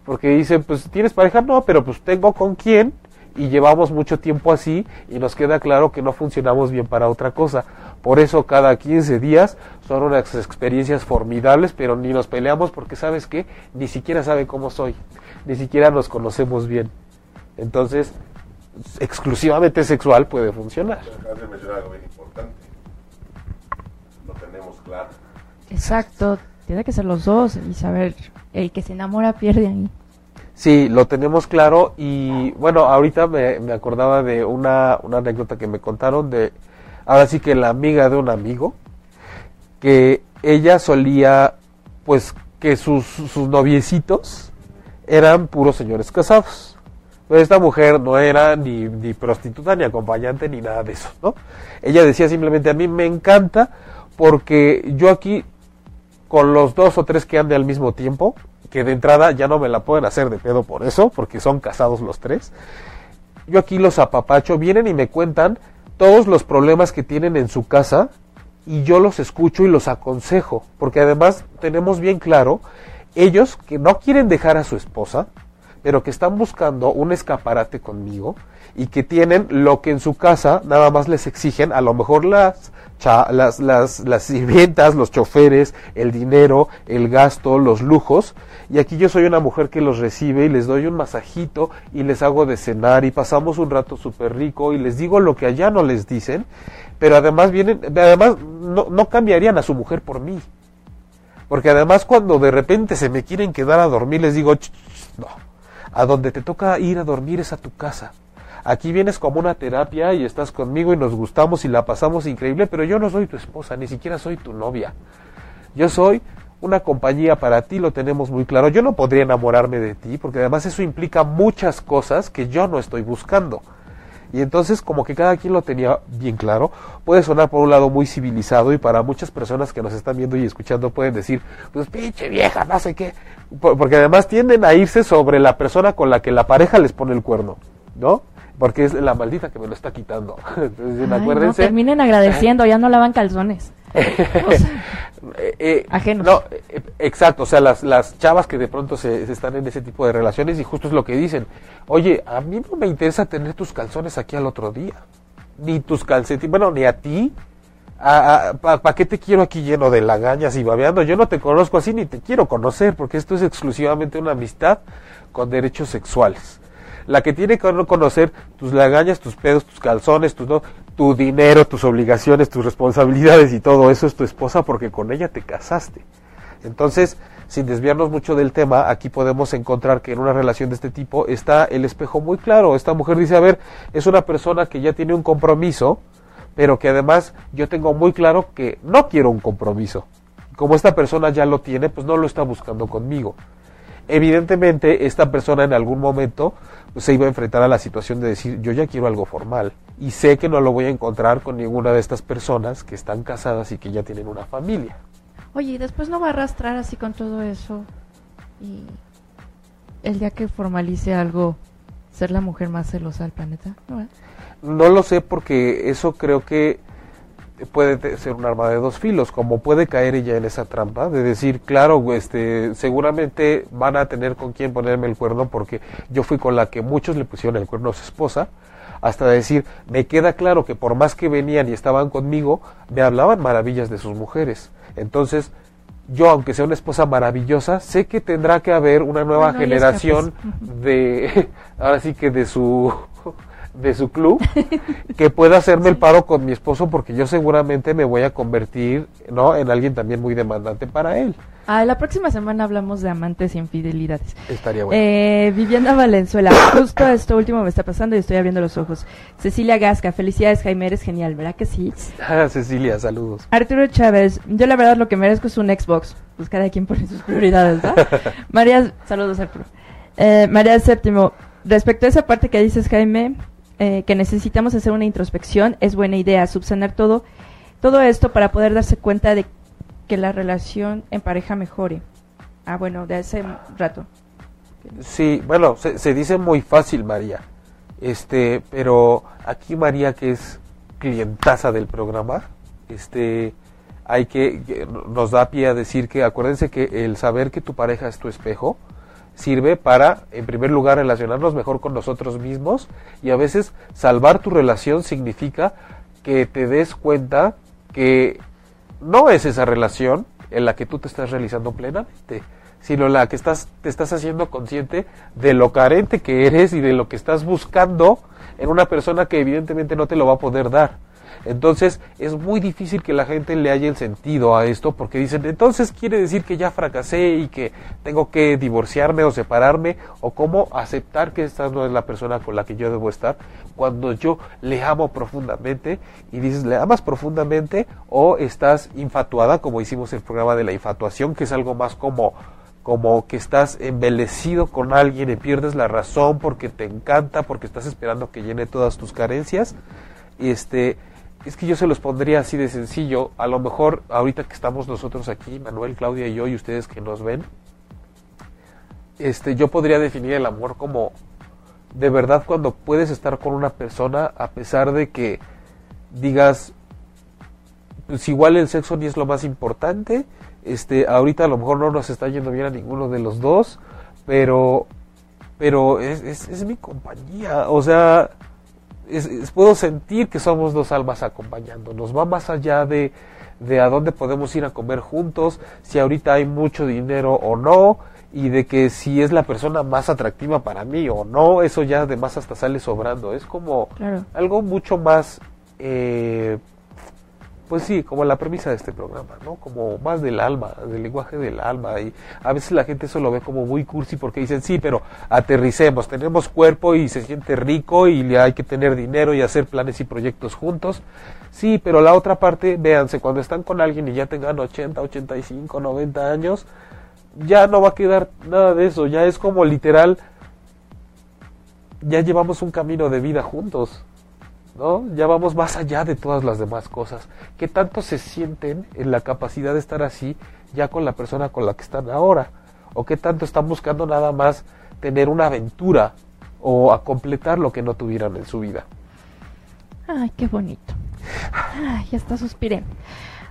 Porque dicen, pues tienes pareja, no, pero pues tengo con quién y llevamos mucho tiempo así y nos queda claro que no funcionamos bien para otra cosa. Por eso cada 15 días son unas experiencias formidables, pero ni nos peleamos porque sabes que ni siquiera sabe cómo soy, ni siquiera nos conocemos bien. Entonces, exclusivamente sexual puede funcionar. Acabas de mencionar algo bien importante. Lo tenemos claro. Exacto, tiene que ser los dos y saber, el que se enamora pierde ahí. Sí, lo tenemos claro y bueno, ahorita me, acordaba de una, una, anécdota que me contaron de, ahora sí que la amiga de un amigo, que ella solía, pues que sus, sus noviecitos eran puros señores casados. Pero esta mujer no era ni, ni prostituta, ni acompañante, ni nada de eso, ¿no? Ella decía simplemente, a mí me encanta porque yo aquí, con los dos o tres que ande al mismo tiempo, que de entrada ya no me la pueden hacer de pedo por eso, porque son casados los tres. Yo aquí los apapacho, vienen y me cuentan todos los problemas que tienen en su casa y yo los escucho y los aconsejo, porque además tenemos bien claro ellos que no quieren dejar a su esposa, pero que están buscando un escaparate conmigo y que tienen lo que en su casa nada más les exigen, a lo mejor las las, las, las sirvientas, los choferes, el dinero, el gasto, los lujos. Y aquí yo soy una mujer que los recibe y les doy un masajito y les hago de cenar y pasamos un rato súper rico y les digo lo que allá no les dicen. Pero además vienen, además no, no cambiarían a su mujer por mí. Porque además cuando de repente se me quieren quedar a dormir les digo, no, a donde te toca ir a dormir es a tu casa Aquí vienes como una terapia y estás conmigo y nos gustamos y la pasamos increíble, pero yo no soy tu esposa, ni siquiera soy tu novia. Yo soy una compañía para ti, lo tenemos muy claro. Yo no podría enamorarme de ti, porque además eso implica muchas cosas que yo no estoy buscando. Y entonces como que cada quien lo tenía bien claro, puede sonar por un lado muy civilizado y para muchas personas que nos están viendo y escuchando pueden decir, pues pinche vieja, no sé qué, porque además tienden a irse sobre la persona con la que la pareja les pone el cuerno, ¿no? Porque es la maldita que me lo está quitando. Entonces, Ay, acuérdense. no, terminen agradeciendo, ya no lavan calzones. Eh, eh, Ajenos. No, eh, exacto, o sea, las, las chavas que de pronto se, se están en ese tipo de relaciones y justo es lo que dicen, oye, a mí no me interesa tener tus calzones aquí al otro día, ni tus calcetines, bueno, ni a ti, ¿para qué te quiero aquí lleno de lagañas y babeando? Yo no te conozco así ni te quiero conocer, porque esto es exclusivamente una amistad con derechos sexuales. La que tiene que conocer tus lagañas, tus pedos, tus calzones, tus, no, tu dinero, tus obligaciones, tus responsabilidades y todo eso es tu esposa porque con ella te casaste. Entonces, sin desviarnos mucho del tema, aquí podemos encontrar que en una relación de este tipo está el espejo muy claro. Esta mujer dice, a ver, es una persona que ya tiene un compromiso, pero que además yo tengo muy claro que no quiero un compromiso. Como esta persona ya lo tiene, pues no lo está buscando conmigo. Evidentemente, esta persona en algún momento se iba a enfrentar a la situación de decir, yo ya quiero algo formal y sé que no lo voy a encontrar con ninguna de estas personas que están casadas y que ya tienen una familia. Oye, y después no va a arrastrar así con todo eso y el día que formalice algo, ser la mujer más celosa del planeta. ¿No, eh? no lo sé porque eso creo que puede ser un arma de dos filos, como puede caer ella en esa trampa de decir, claro, este, seguramente van a tener con quién ponerme el cuerno porque yo fui con la que muchos le pusieron el cuerno a su esposa, hasta decir, me queda claro que por más que venían y estaban conmigo, me hablaban maravillas de sus mujeres. Entonces, yo, aunque sea una esposa maravillosa, sé que tendrá que haber una nueva Bueno, generación de, ahora sí que de su de su club que pueda hacerme el paro con mi esposo porque yo seguramente me voy a convertir no en alguien también muy demandante para él Ah, la próxima semana hablamos de amantes e infidelidades. estaría bueno Eh, Viviana Valenzuela, justo esto último me está pasando y estoy abriendo los ojos. Cecilia Gasca, felicidades Jaime, eres genial, ¿verdad que sí? Ah, Cecilia saludos Arturo Chávez, yo la verdad lo que merezco es un Xbox. Pues cada quien pone sus prioridades, ¿no? María, saludos Arturo. Eh, María Séptimo, respecto a esa parte que dices Jaime, eh, que necesitamos hacer una introspección, es buena idea subsanar todo, todo esto para poder darse cuenta de que la relación en pareja mejore. Ah, bueno, de hace rato. sí bueno se, dice muy fácil María este pero aquí María que es clientaza del programa este hay que nos da pie a decir que acuérdense que el saber que tu pareja es tu espejo sirve para, en primer lugar, relacionarnos mejor con nosotros mismos y a veces salvar tu relación significa que te des cuenta que no es esa relación en la que tú te estás realizando plenamente, sino la que estás, te estás haciendo consciente de lo carente que eres y de lo que estás buscando en una persona que evidentemente no te lo va a poder dar. Entonces es muy difícil que la gente le haya el sentido a esto porque dicen, entonces quiere decir que ya fracasé y que tengo que divorciarme o separarme o cómo aceptar que esta no es la persona con la que yo debo estar cuando yo le amo profundamente y dices, ¿le amas profundamente o estás infatuada como hicimos el programa de la infatuación que es algo más como como que estás embelecido con alguien y pierdes la razón porque te encanta, porque estás esperando que llene todas tus carencias. Este, es que yo se los pondría así de sencillo. A lo mejor ahorita que estamos nosotros aquí, Manuel, Claudia y yo, y ustedes que nos ven, este, yo podría definir el amor como de verdad cuando puedes estar con una persona a pesar de que digas, pues igual el sexo ni es lo más importante, este, ahorita a lo mejor no nos está yendo bien a ninguno de los dos, pero, pero es, es, es mi compañía, o sea, es, es- puedo sentir que somos dos almas acompañándonos, va más allá de, de a dónde podemos ir a comer juntos, si ahorita hay mucho dinero o no, y de que si es la persona más atractiva para mí o no, eso ya además hasta sale sobrando, es como Claro. algo mucho más, eh, pues sí, como la premisa de este programa, ¿no? Como más del alma, del lenguaje del alma. Y a veces la gente eso lo ve como muy cursi porque dicen, sí, pero aterricemos, tenemos cuerpo y se siente rico y hay que tener dinero y hacer planes y proyectos juntos. Sí, pero la otra parte, véanse, cuando están con alguien y ya tengan 80, 85, 90 años, ya no va a quedar nada de eso, ya es como literal, ya llevamos un camino de vida juntos ¿no? Ya vamos más allá de todas las demás cosas. ¿Qué tanto se sienten en la capacidad de estar así ya con la persona con la que están ahora? ¿O qué tanto están buscando nada más tener una aventura o a completar lo que no tuvieran en su vida? Ay, qué bonito. Ay, hasta suspiré.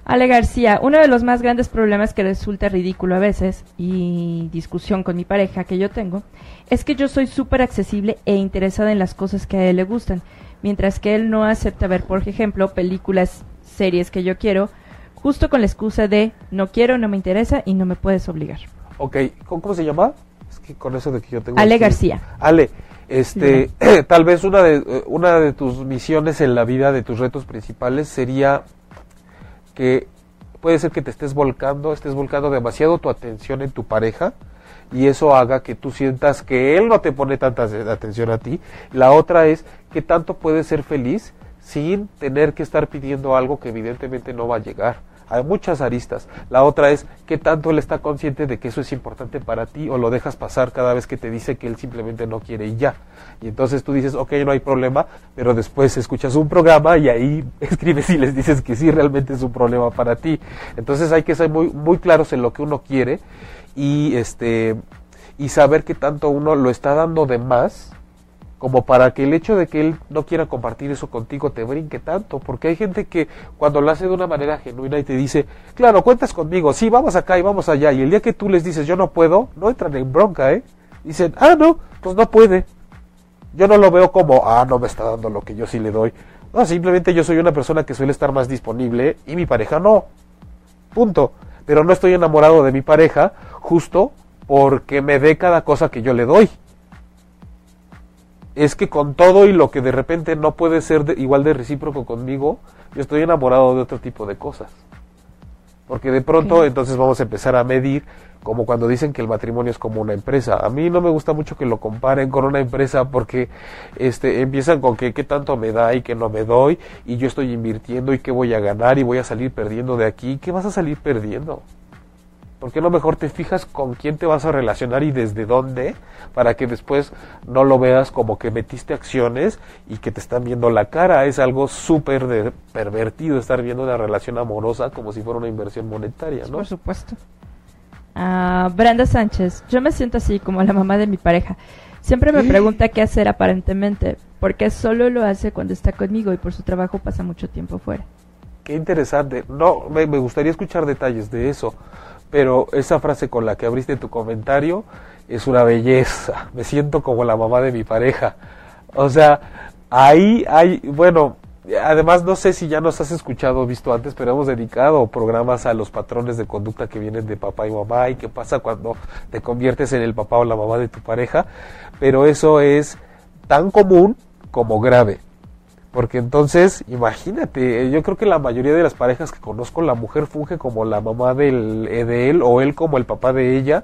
Ale García, uno de los más grandes problemas que resulta ridículo a veces y discusión con mi pareja que yo tengo es que yo soy súper accesible e interesada en las cosas que a él le gustan mientras que él no acepta ver, por ejemplo, películas, series que yo quiero, justo con la excusa de no quiero, no me interesa y no me puedes obligar. Ok, ¿cómo, se llama? Es que con eso de que yo tengo... Ale García. Ale, este, tal vez una de, eh, una de tus misiones en la vida, de tus retos principales, sería que puede ser que te estés volcando, estés volcando demasiado tu atención en tu pareja, y eso haga que tú sientas que él no te pone tanta atención a ti. La otra es que tanto puedes ser feliz sin tener que estar pidiendo algo que evidentemente no va a llegar. Hay muchas aristas. La otra es que tanto él está consciente de que eso es importante para ti o lo dejas pasar cada vez que te dice que él simplemente no quiere y ya. Y entonces tú dices, ok, no hay problema, pero después escuchas un programa y ahí escribes y les dices que sí, realmente es un problema para ti. Entonces hay que ser muy, muy claros en lo que uno quiere y este y saber que tanto uno lo está dando de más como para que el hecho de que él no quiera compartir eso contigo te brinque tanto, porque hay gente que cuando lo hace de una manera genuina y te dice, claro, cuentas conmigo, sí, vamos acá y vamos allá, y el día que tú les dices, yo no puedo, no entran en bronca, ¿eh? Dicen, ah, no, pues no puede. Yo no lo veo como, ah, no me está dando lo que yo sí le doy. No, simplemente yo soy una persona que suele estar más disponible y mi pareja no. Punto. Pero no estoy enamorado de mi pareja justo porque me dé cada cosa que yo le doy. Es que con todo y lo que de repente no puede ser igual de recíproco conmigo, yo estoy enamorado de otro tipo de cosas. Porque de pronto entonces vamos a empezar a medir como cuando dicen que el matrimonio es como una empresa. A mí no me gusta mucho que lo comparen con una empresa porque este empiezan con que qué tanto me da y qué no me doy y yo estoy invirtiendo y qué voy a ganar y voy a salir perdiendo de aquí. ¿Qué vas a salir perdiendo? ¿Por qué no mejor te fijas con quién te vas a relacionar y desde dónde? Para que después no lo veas como que metiste acciones y que te están viendo la cara. Es algo súper pervertido estar viendo una relación amorosa como si fuera una inversión monetaria, ¿no? Por supuesto. Ah, Brenda Sánchez, yo me siento así como la mamá de mi pareja. Siempre me pregunta qué hacer aparentemente, porque solo lo hace cuando está conmigo y por su trabajo pasa mucho tiempo fuera. Qué interesante. No, me gustaría escuchar detalles de eso pero esa frase con la que abriste tu comentario es una belleza. Me siento como la mamá de mi pareja. O sea, ahí hay, bueno, además no sé si ya nos has escuchado o visto antes, pero hemos dedicado programas a los patrones de conducta que vienen de papá y mamá y qué pasa cuando te conviertes en el papá o la mamá de tu pareja, pero eso es tan común como grave. Porque entonces, imagínate, yo creo que la mayoría de las parejas que conozco, la mujer funge como la mamá del, eh, de él o él como el papá de ella,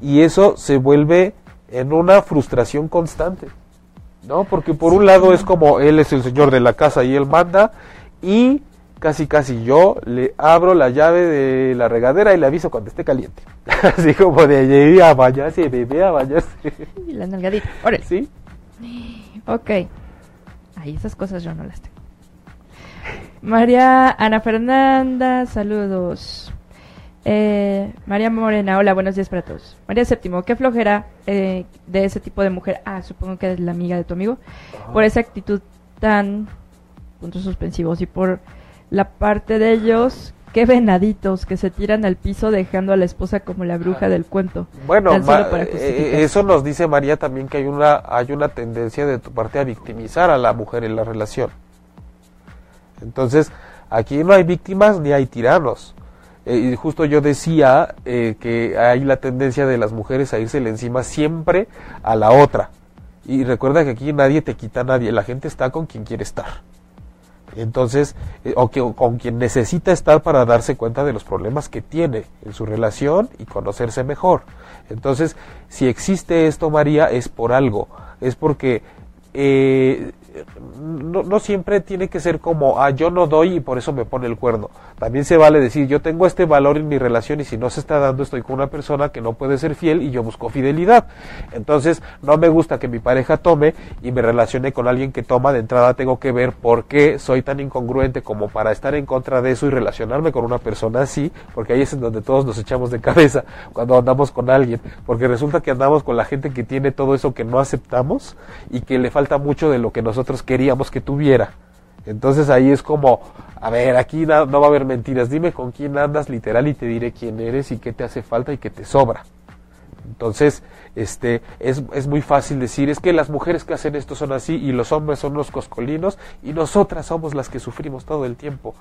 y eso se vuelve en una frustración constante, ¿no? Porque por un lado es como él es el señor de la casa y él manda, y casi casi yo le abro la llave de la regadera y le aviso cuando esté caliente. Así como de allí a bañarse, bebé a bañarse. Y la nalgadita, ¿Sí? Ok. Ay, esas cosas yo no las tengo. María Ana Fernanda, saludos. Eh, María Morena, hola, buenos días para todos. María Séptimo, qué flojera eh, de ese tipo de mujer. Ah, supongo que es la amiga de tu amigo. Por esa actitud tan. puntos suspensivos. Y por la parte de ellos qué venaditos que se tiran al piso dejando a la esposa como la bruja del cuento. Bueno, eh, eso nos dice María también que hay una hay una tendencia de tu parte a victimizar a la mujer en la relación. Entonces, aquí no hay víctimas ni hay tiranos. Eh, y justo yo decía eh, que hay la tendencia de las mujeres a irse encima siempre a la otra. Y recuerda que aquí nadie te quita a nadie, la gente está con quien quiere estar. Entonces, eh, o, que, con quien necesita estar para darse cuenta de los problemas que tiene en su relación y conocerse mejor. Entonces, si existe esto, María, es por algo. Es porque eh, no, siempre tiene que ser como, ah, yo no doy y por eso me pone el cuerno. También se vale decir, yo tengo este valor en mi relación y si no se está dando estoy con una persona que no puede ser fiel y yo busco fidelidad. Entonces, no me gusta que mi pareja tome y me relacione con alguien que toma. De entrada tengo que ver por qué soy tan incongruente como para estar en contra de eso y relacionarme con una persona así, porque ahí es en donde todos nos echamos de cabeza cuando andamos con alguien, porque resulta que andamos con la gente que tiene todo eso que no aceptamos y que le falta mucho de lo que nosotros queríamos que tuviera. Entonces ahí es como, a ver, aquí no, no va a haber mentiras, dime con quién andas literal y te diré quién eres y qué te hace falta y qué te sobra. Entonces, este, es, es, muy fácil decir, es que las mujeres que hacen esto son así y los hombres son los coscolinos y nosotras somos las que sufrimos todo el tiempo.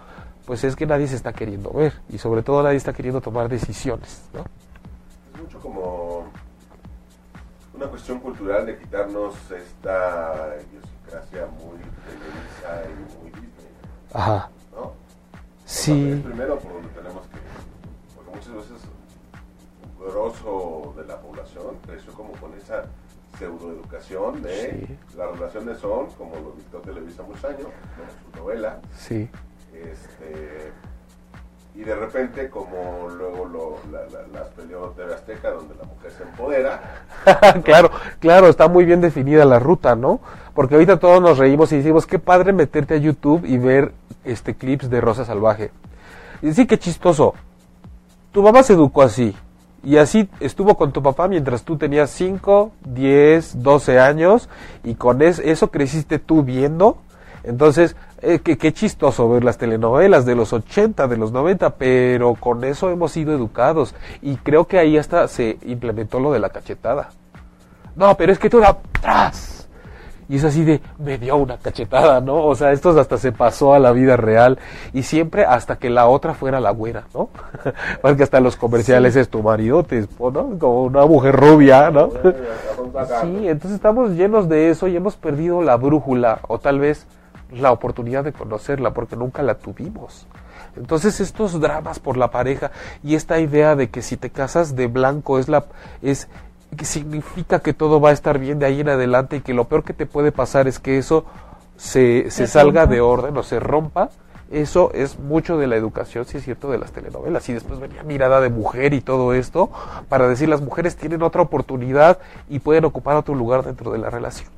Pues es que nadie se está queriendo ver y sobre todo nadie está queriendo tomar decisiones. ¿no? Es mucho como una cuestión cultural de quitarnos esta idiosincrasia muy televisa y muy Disney. Ajá. ¿no? Sí. Es primero por donde tenemos que, porque muchas veces un grosso de la población creció como con esa pseudoeducación de Sí. las relaciones son, como lo dictó Televisa muchos años, ¿no? su novela, Sí. este, y de repente como luego lo, la, la, las peleó TV Azteca donde la mujer se empodera, claro, claro, está muy bien definida la ruta, ¿no? Porque ahorita todos nos reímos y decimos, qué padre meterte a YouTube y ver este clips de Rosa Salvaje. Y sí, qué chistoso. Tu mamá se educó así. Y así estuvo con tu papá mientras tú tenías 5, 10, 12 años y con es- eso creciste tú viendo. Entonces, eh, qué, chistoso ver las telenovelas de los 80, de los 90, pero con eso hemos sido educados. Y creo que ahí hasta se implementó lo de la cachetada. No, pero es que tú era atrás. Y es así de, me dio una cachetada, ¿no? O sea, esto hasta se pasó a la vida real. Y siempre hasta que la otra fuera la güera, ¿no? Porque hasta los comerciales es tu marido, te ¿no? Como una mujer rubia, ¿no? Sí, entonces estamos llenos de eso y hemos perdido la brújula o tal vez la oportunidad de conocerla porque nunca la tuvimos. Entonces estos dramas por la pareja y esta idea de que si te casas de blanco es la es significa que todo va a estar bien de ahí en adelante y que lo peor que te puede pasar es que eso se, se Se salga rompa. de orden o se rompa. Eso es mucho de la educación, si es cierto, de las telenovelas. Y después venía mirada de mujer y todo esto para decir las mujeres tienen otra oportunidad y pueden ocupar otro lugar dentro de la relación.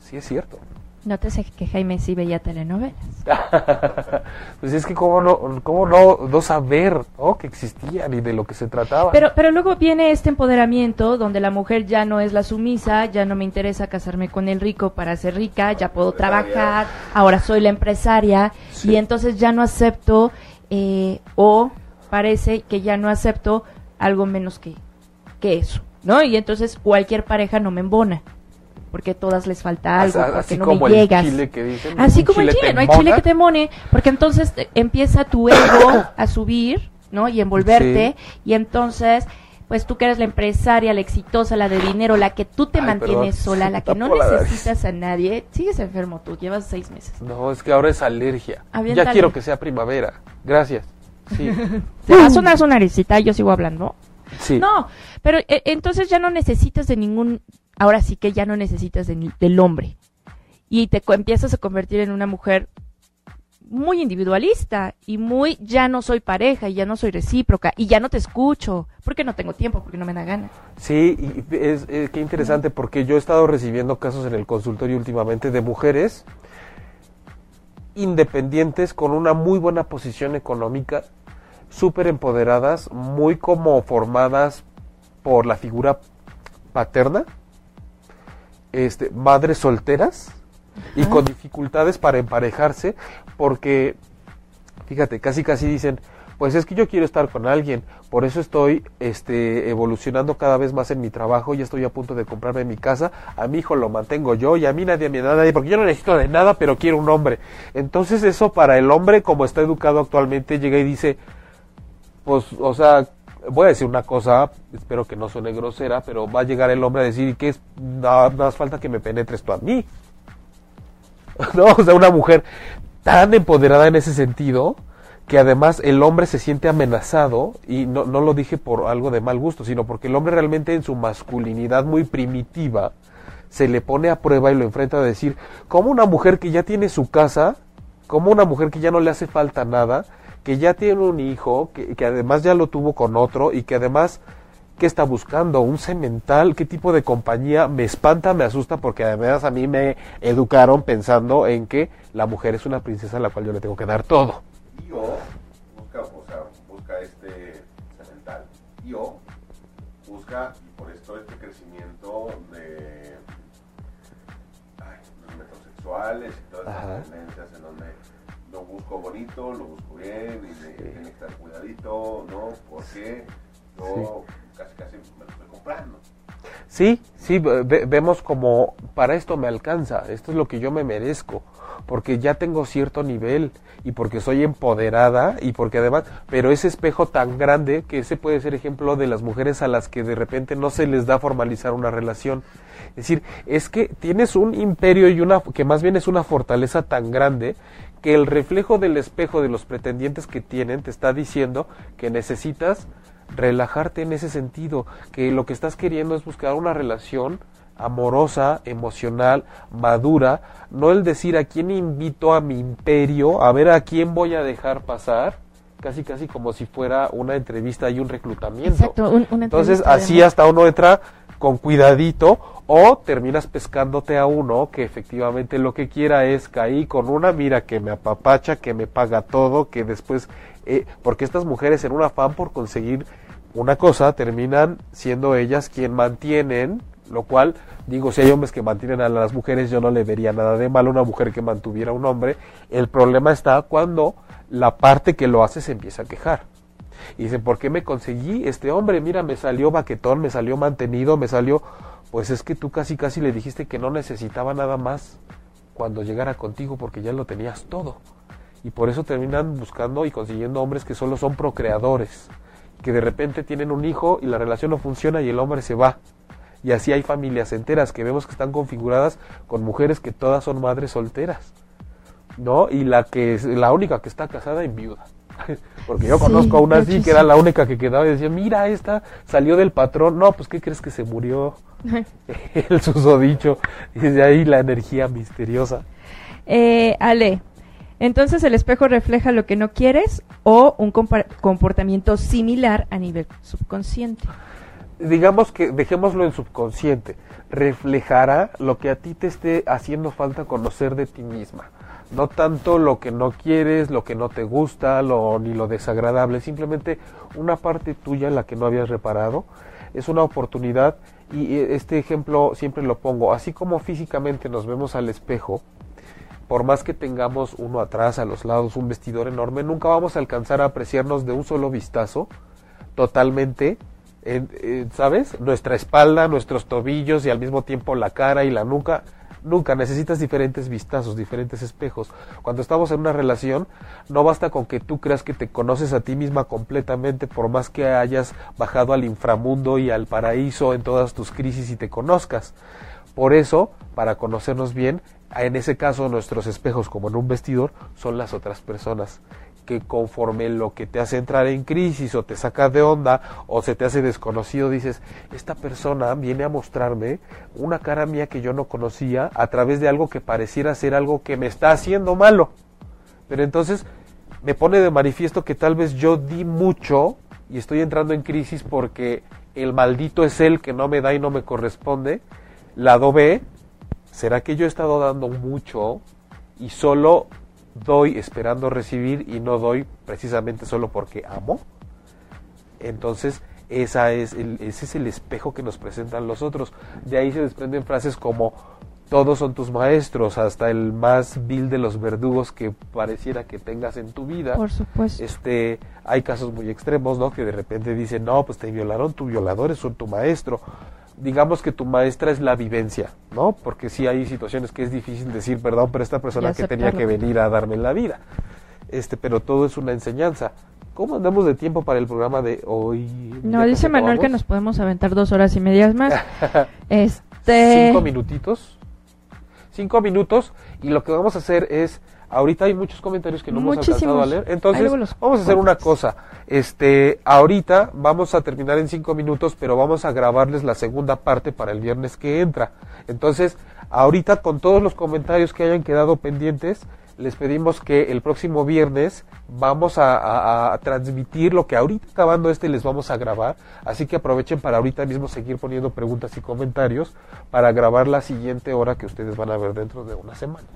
Sí es cierto. Nótese que Jaime sí veía telenovelas. pues es que cómo no, cómo no, no saber ¿no? que existían y de lo que se trataba. Pero, pero luego viene este empoderamiento donde la mujer ya no es la sumisa, ya no me interesa casarme con el rico para ser rica, ya puedo trabajar, ahora soy la empresaria Sí. y entonces ya no acepto eh, o parece que ya no acepto algo menos que, que eso, ¿no? Y entonces cualquier pareja no me embona porque todas les falta algo, Así- porque así no como me el llegas. chile que dicen, Así como el chile no hay chile que te mone, porque entonces te- empieza tu ego a subir, ¿no? Y envolverte, y entonces, pues tú que eres la empresaria, la exitosa, la de dinero, la que tú te Ay, mantienes sola, se la que no necesitas a nadie, sigues enfermo tú, llevas seis meses. No, es que ahora es alergia. Aviéntale. Ya quiero que sea primavera. Gracias. Sí. Te va a sonar su naricita y yo sigo hablando. sí. No, pero eh, entonces ya no necesitas de ningún, ahora sí que ya no necesitas de del hombre. Y te empiezas a convertir en una mujer muy individualista y muy ya no soy pareja y ya no soy recíproca y ya no te escucho porque no tengo tiempo, porque no me da gana. Sí, y es, eh, qué interesante porque yo he estado recibiendo casos en el consultorio últimamente de mujeres independientes con una muy buena posición económica, súper empoderadas, muy como formadas por la figura paterna, este, madres solteras y Ajá. con dificultades para emparejarse porque fíjate, casi casi dicen, pues es que yo quiero estar con alguien, por eso estoy este, evolucionando cada vez más en mi trabajo, ya estoy a punto de comprarme mi casa, a mi hijo lo mantengo yo y a mí nadie me da nadie, porque yo no necesito de nada, pero quiero un hombre. Entonces eso para el hombre, como está educado actualmente, llega y dice, pues, o sea, voy a decir una cosa, espero que no suene grosera, pero va a llegar el hombre a decir, ¿y qué es? Nada más falta que me penetres tú a mí. no, o sea, una mujer tan empoderada en ese sentido que además el hombre se siente amenazado y no, no lo dije por algo de mal gusto, sino porque el hombre realmente en su masculinidad muy primitiva se le pone a prueba y lo enfrenta a decir, como una mujer que ya tiene su casa, como una mujer que ya no le hace falta nada, que ya tiene un hijo, que, que además ya lo tuvo con otro y que además ¿Qué está buscando? ¿Un cemental? ¿Qué tipo de compañía? Me espanta, me asusta porque además a mí me educaron pensando en que la mujer es una princesa a la cual yo le tengo que dar todo. Y o busca, o sea, busca este cemental. Y o busca, y por esto este crecimiento de ay, los metrosexuales y todas esas tendencias en donde lo busco bonito, lo busco bien, y me tiene que estar cuidadito, ¿no? Porque yo casi casi me lo estoy comprando. Sí, sí, ve- vemos como para esto me alcanza, esto es lo que yo me merezco, porque ya tengo cierto nivel y porque soy empoderada y porque además, pero ese espejo tan grande que ese puede ser ejemplo de las mujeres a las que de repente no se les da formalizar una relación. Es decir, es que tienes un imperio y una que más bien es una fortaleza tan grande que el reflejo del espejo de los pretendientes que tienen te está diciendo que necesitas relajarte en ese sentido, que lo que estás queriendo es buscar una relación amorosa, emocional, madura, no el decir a quién invito a mi imperio, a ver a quién voy a dejar pasar, casi casi como si fuera una entrevista y un reclutamiento. Exacto, un- una Entonces así hasta uno entra con cuidadito o terminas pescándote a uno que efectivamente lo que quiera es caí con una mira que me apapacha, que me paga todo, que después, eh, porque estas mujeres en un afán por conseguir una cosa terminan siendo ellas quien mantienen, lo cual digo, si hay hombres que mantienen a las mujeres yo no le vería nada de malo a una mujer que mantuviera a un hombre, el problema está cuando la parte que lo hace se empieza a quejar. Y dicen, ¿por qué me conseguí este hombre? Mira, me salió baquetón, me salió mantenido, me salió... Pues es que tú casi casi le dijiste que no necesitaba nada más cuando llegara contigo porque ya lo tenías todo. Y por eso terminan buscando y consiguiendo hombres que solo son procreadores, que de repente tienen un hijo y la relación no funciona y el hombre se va. Y así hay familias enteras que vemos que están configuradas con mujeres que todas son madres solteras. ¿No? Y la que es la única que está casada y viuda. Porque yo Sí, conozco a una de así que era la única que quedaba y decía, mira, esta salió del patrón. No, pues ¿qué crees que se murió? El susodicho. Y desde ahí la energía misteriosa. Eh, Ale, entonces el espejo refleja lo que no quieres o un comportamiento similar a nivel subconsciente. Digamos que dejémoslo en subconsciente, reflejará lo que a ti te esté haciendo falta conocer de ti misma. No tanto lo que no quieres, lo que no te gusta, lo, ni lo desagradable, simplemente una parte tuya la que no habías reparado. Es una oportunidad y eh, este ejemplo siempre lo pongo, así como físicamente nos vemos al espejo, por más que tengamos uno atrás, a los lados, un vestidor enorme, nunca vamos a alcanzar a apreciarnos de un solo vistazo totalmente, en- eh, ¿sabes? Nuestra espalda, nuestros tobillos y al mismo tiempo la cara y la nuca. Nunca necesitas diferentes vistazos, diferentes espejos. Cuando estamos en una relación, no basta con que tú creas que te conoces a ti misma completamente, por más que hayas bajado al inframundo y al paraíso en todas tus crisis y te conozcas. Por eso, para conocernos bien, en ese caso nuestros espejos, como en un vestidor, son las otras personas que conforme lo que te hace entrar en crisis o te saca de onda o se te hace desconocido, dices, esta persona viene a mostrarme una cara mía que yo no conocía a través de algo que pareciera ser algo que me está haciendo malo. Pero entonces me pone de manifiesto que tal vez yo di mucho y estoy entrando en crisis porque el maldito es él que no me da y no me corresponde. Lado B, ¿será que yo he estado dando mucho y solo doy esperando recibir y no doy precisamente solo porque amo? Entonces, esa es el, ese es el espejo que nos presentan los otros. De ahí se desprenden frases como todos son tus maestros, hasta el más vil de los verdugos que pareciera que tengas en tu vida. Por supuesto. Este, hay casos muy extremos, ¿no? Que de repente dicen, no, pues te violaron, tu violador es tu maestro. Digamos que tu maestra es la vivencia, ¿no? Porque sí hay situaciones que es difícil decir, perdón, pero esta persona que tenía que venir a darme la vida. Este, pero todo es una enseñanza. ¿Cómo andamos de tiempo para el programa de hoy? No, ¿Ya dice Manuel que nos podemos aventar dos horas y medias más. este. Cinco minutitos. Cinco minutos. Y lo que vamos a hacer es Ahorita hay muchos comentarios que no hemos alcanzado a leer. Entonces, vamos a hacer una cosa. Este, ahorita vamos a terminar en cinco minutos, pero vamos a grabarles la segunda parte para el viernes que entra. Entonces, ahorita con todos los comentarios que hayan quedado pendientes, les pedimos que el próximo viernes vamos a, a- a transmitir lo que ahorita acabando este les vamos a grabar. Así que aprovechen para ahorita mismo seguir poniendo preguntas y comentarios para grabar la siguiente hora que ustedes van a ver dentro de una semana.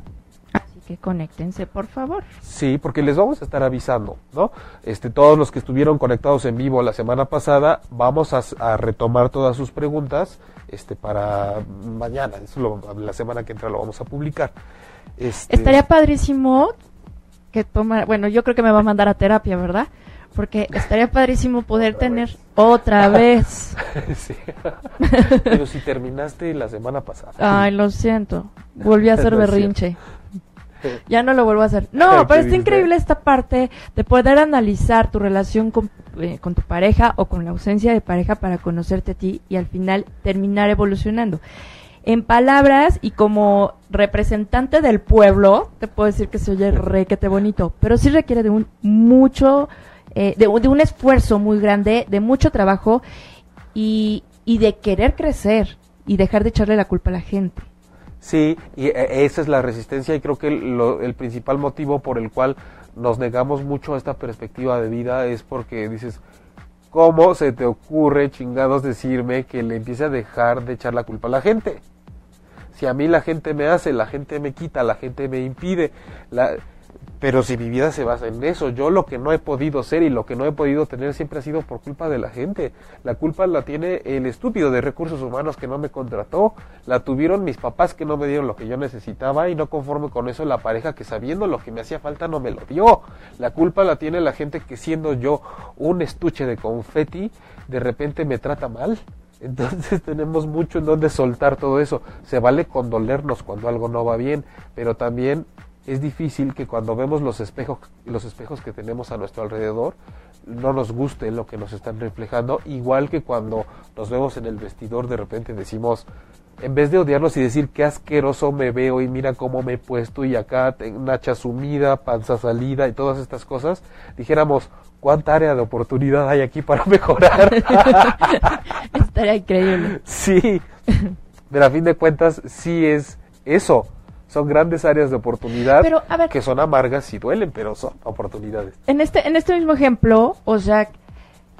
Que conéctense, por favor. Sí, porque les vamos a estar avisando, ¿no? Este, todos los que estuvieron conectados en vivo la semana pasada, vamos a, a retomar todas sus preguntas, este, para mañana, eso lo- la semana que entra lo vamos a publicar. Este, Estaría padrísimo que tomar, bueno, yo creo que me va a mandar a terapia, ¿verdad? Porque estaría padrísimo poder tener otra vez. sí. Pero si terminaste la semana pasada. Ay, lo siento. Volví a hacer siento. Ya no lo vuelvo a hacer. No, pero ¿qué está increíble esta parte de poder analizar tu relación con, eh, con tu pareja o con la ausencia de pareja para conocerte a ti y al final terminar evolucionando. En palabras y como representante del pueblo, te puedo decir que se oye requete bonito, pero sí requiere de un mucho, eh, de, un- de un esfuerzo muy grande, de mucho trabajo y, y de querer crecer y dejar de echarle la culpa a la gente. Sí, y eh, esa es la resistencia y creo que el, lo- el principal motivo por el cual nos negamos mucho a esta perspectiva de vida es porque dices, ¿cómo se te ocurre, chingados, decirme que le empiece a dejar de echar la culpa a la gente? Si a mí la gente me hace, la gente me quita, la gente me impide, la... pero si mi vida se basa en eso, yo lo que no he podido ser y lo que no he podido tener siempre ha sido por culpa de la gente. La culpa la tiene el estúpido de recursos humanos que no me contrató, la tuvieron mis papás que no me dieron lo que yo necesitaba y no conforme con eso la pareja que sabiendo lo que me hacía falta no me lo dio. La culpa la tiene la gente que siendo yo un estuche de confeti, de repente me trata mal. Entonces tenemos mucho en donde soltar todo eso. Se vale condolernos cuando algo no va bien, pero también es difícil que cuando vemos los espejos, los espejos que tenemos a nuestro alrededor, no nos guste lo que nos están reflejando, igual que cuando nos vemos en el vestidor de repente decimos, en vez de odiarnos y decir qué asqueroso me veo y mira cómo me he puesto y acá nacha sumida, panza salida y todas estas cosas, dijéramos, ¿cuánta área de oportunidad hay aquí para mejorar? Estaría increíble. sí, pero a fin de cuentas sí es eso. Son grandes áreas de oportunidad Pero, a ver. que son amargas y duelen, pero son oportunidades. En este, en este mismo ejemplo, o sea,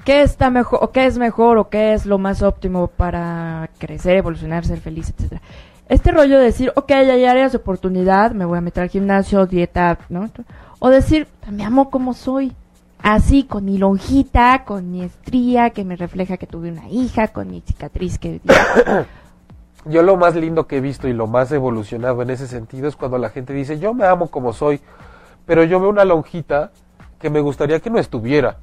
¿qué está mejor, o qué es mejor, o qué es lo más óptimo para crecer, evolucionar, ser feliz, etcétera? Este rollo de decir, ok, hay áreas de oportunidad, me voy a meter al gimnasio, dieta, ¿no? O decir, me amo como soy. Así, con mi lonjita, con mi estría que me refleja que tuve una hija, con mi cicatriz que... Yo lo más lindo que he visto y lo más evolucionado en ese sentido es cuando la gente dice, yo me amo como soy, pero yo veo una lonjita que me gustaría que no estuviera.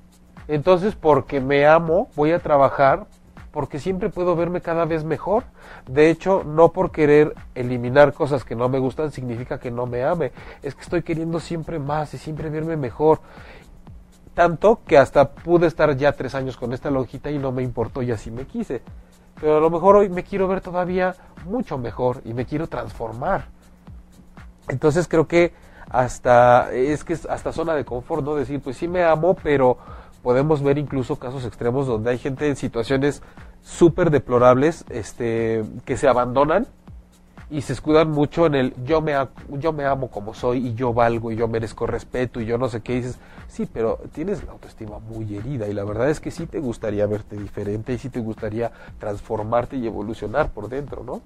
Entonces, porque me amo, voy a trabajar porque siempre puedo verme cada vez mejor. De hecho, no por querer eliminar cosas que no me gustan significa que no me ame. Es que estoy queriendo siempre más y siempre verme mejor. Tanto que hasta pude estar ya tres años con esta lonjita y no me importó y así me quise. Pero a lo mejor hoy me quiero ver todavía mucho mejor y me quiero transformar. Entonces creo que hasta es que es hasta zona de confort, ¿no? Decir, pues sí me amo, pero podemos ver incluso casos extremos donde hay gente en situaciones súper deplorables, este, que se abandonan y se escudan mucho en el yo me, yo me amo como soy y yo valgo y yo merezco respeto y yo no sé qué y dices, sí, pero tienes la autoestima muy herida y la verdad es que sí te gustaría verte diferente y sí te gustaría transformarte y evolucionar por dentro, ¿no?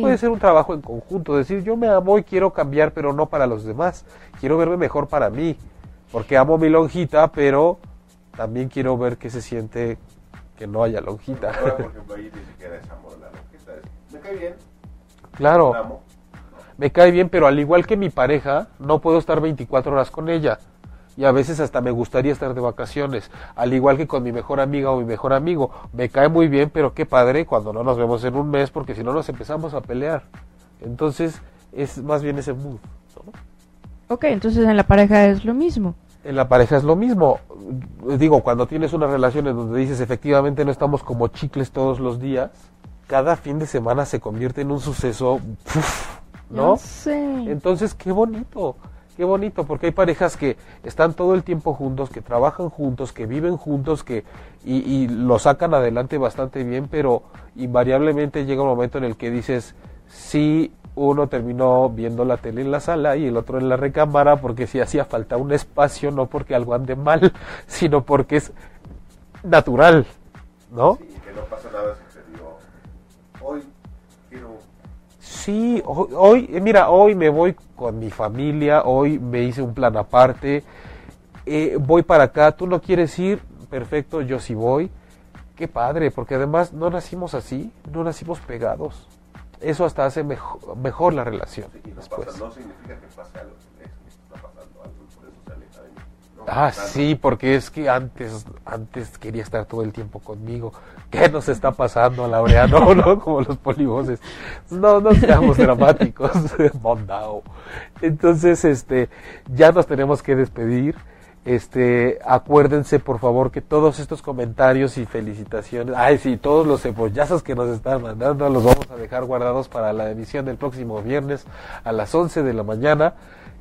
Puede ser un trabajo en conjunto, decir yo me amo y quiero cambiar, pero no para los demás. Quiero verme mejor para mí, porque amo mi lonjita, pero también quiero ver qué se siente que no haya lonjita. Ahora, por ejemplo, ahí ni siquiera es amor, la lonjita me cae bien, claro, amo. me cae bien, pero al igual que mi pareja, no puedo estar 24 horas con ella. Y a veces hasta me gustaría estar de vacaciones, al igual que con mi mejor amiga o mi mejor amigo. Me cae muy bien, pero qué padre cuando no nos vemos en un mes, porque si no nos empezamos a pelear. Entonces, es más bien ese mood. ¿no? Ok, entonces en la pareja es lo mismo. En la pareja es lo mismo. Digo, cuando tienes una relación en donde dices efectivamente no estamos como chicles todos los días, cada fin de semana se convierte en un suceso, ¡puf! ¿no? sé. Entonces, qué bonito. Qué bonito, porque hay parejas que están todo el tiempo juntos, que trabajan juntos, que viven juntos, que y, y lo sacan adelante bastante bien, pero invariablemente llega un momento en el que dices, sí, uno terminó viendo la tele en la sala y el otro en la recámara porque si hacía falta un espacio, no porque algo ande mal, sino porque es natural, ¿no? Sí, que no pasa nada Sí, ho- hoy, eh, mira, hoy me voy con mi familia, hoy me hice un plan aparte, eh, voy para acá, tú no quieres ir, perfecto, yo sí voy. Qué padre, porque además no nacimos así, no nacimos pegados. Eso hasta hace mejo- mejor la relación. Y no después. pasa, no significa que pase algo. Ah, sí, porque es que antes, antes quería estar todo el tiempo conmigo. ¿Qué nos está pasando, Laureano? ¿No? Como los polivoces. No, no seamos dramáticos, mondao. Entonces, este, ya nos tenemos que despedir. Este, acuérdense, por favor, que todos estos comentarios y felicitaciones, ay, sí, todos los cebollazos que nos están mandando los vamos a dejar guardados para la emisión del próximo viernes a las 11 de la mañana.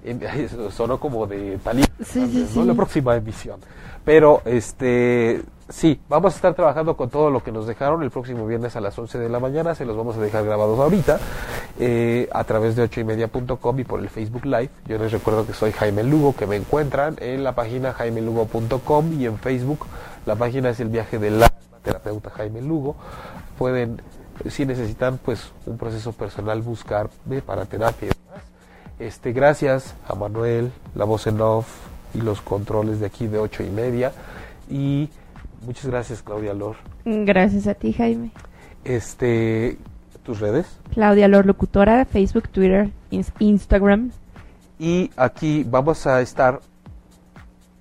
Sonó como de talita, Sí, sí, ¿no? sí. La próxima emisión. Pero, este, sí, vamos a estar trabajando con todo lo que nos dejaron el próximo viernes a las 11 de la mañana. Se los vamos a dejar grabados ahorita eh, a través de ochoymedia.com y por el Facebook Live. Yo les recuerdo que soy Jaime Lugo, que me encuentran en la página jaimelugo.com y en Facebook. La página es el viaje del terapeuta Jaime Lugo. Pueden, si necesitan, pues, un proceso personal, buscar eh, para terapia y demás. Este, gracias a Manuel, la voz en off y los controles de aquí de ocho y media. Y muchas gracias, Claudia Lor. Gracias a ti, Jaime. Este, tus redes. Claudia Lor Locutora, Facebook, Twitter, ins- Instagram. Y aquí vamos a estar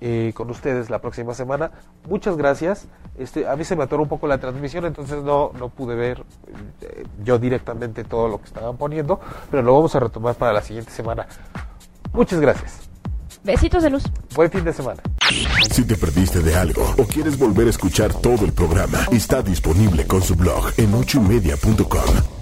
eh, con ustedes la próxima semana. Muchas gracias. Este, a mí se me atoró un poco la transmisión, entonces no, no pude ver eh, yo directamente todo lo que estaban poniendo, pero lo vamos a retomar para la siguiente semana. Muchas gracias. Besitos de luz. Buen fin de semana. Si te perdiste de algo o quieres volver a escuchar todo el programa, está disponible con su blog en ochoymedia.com.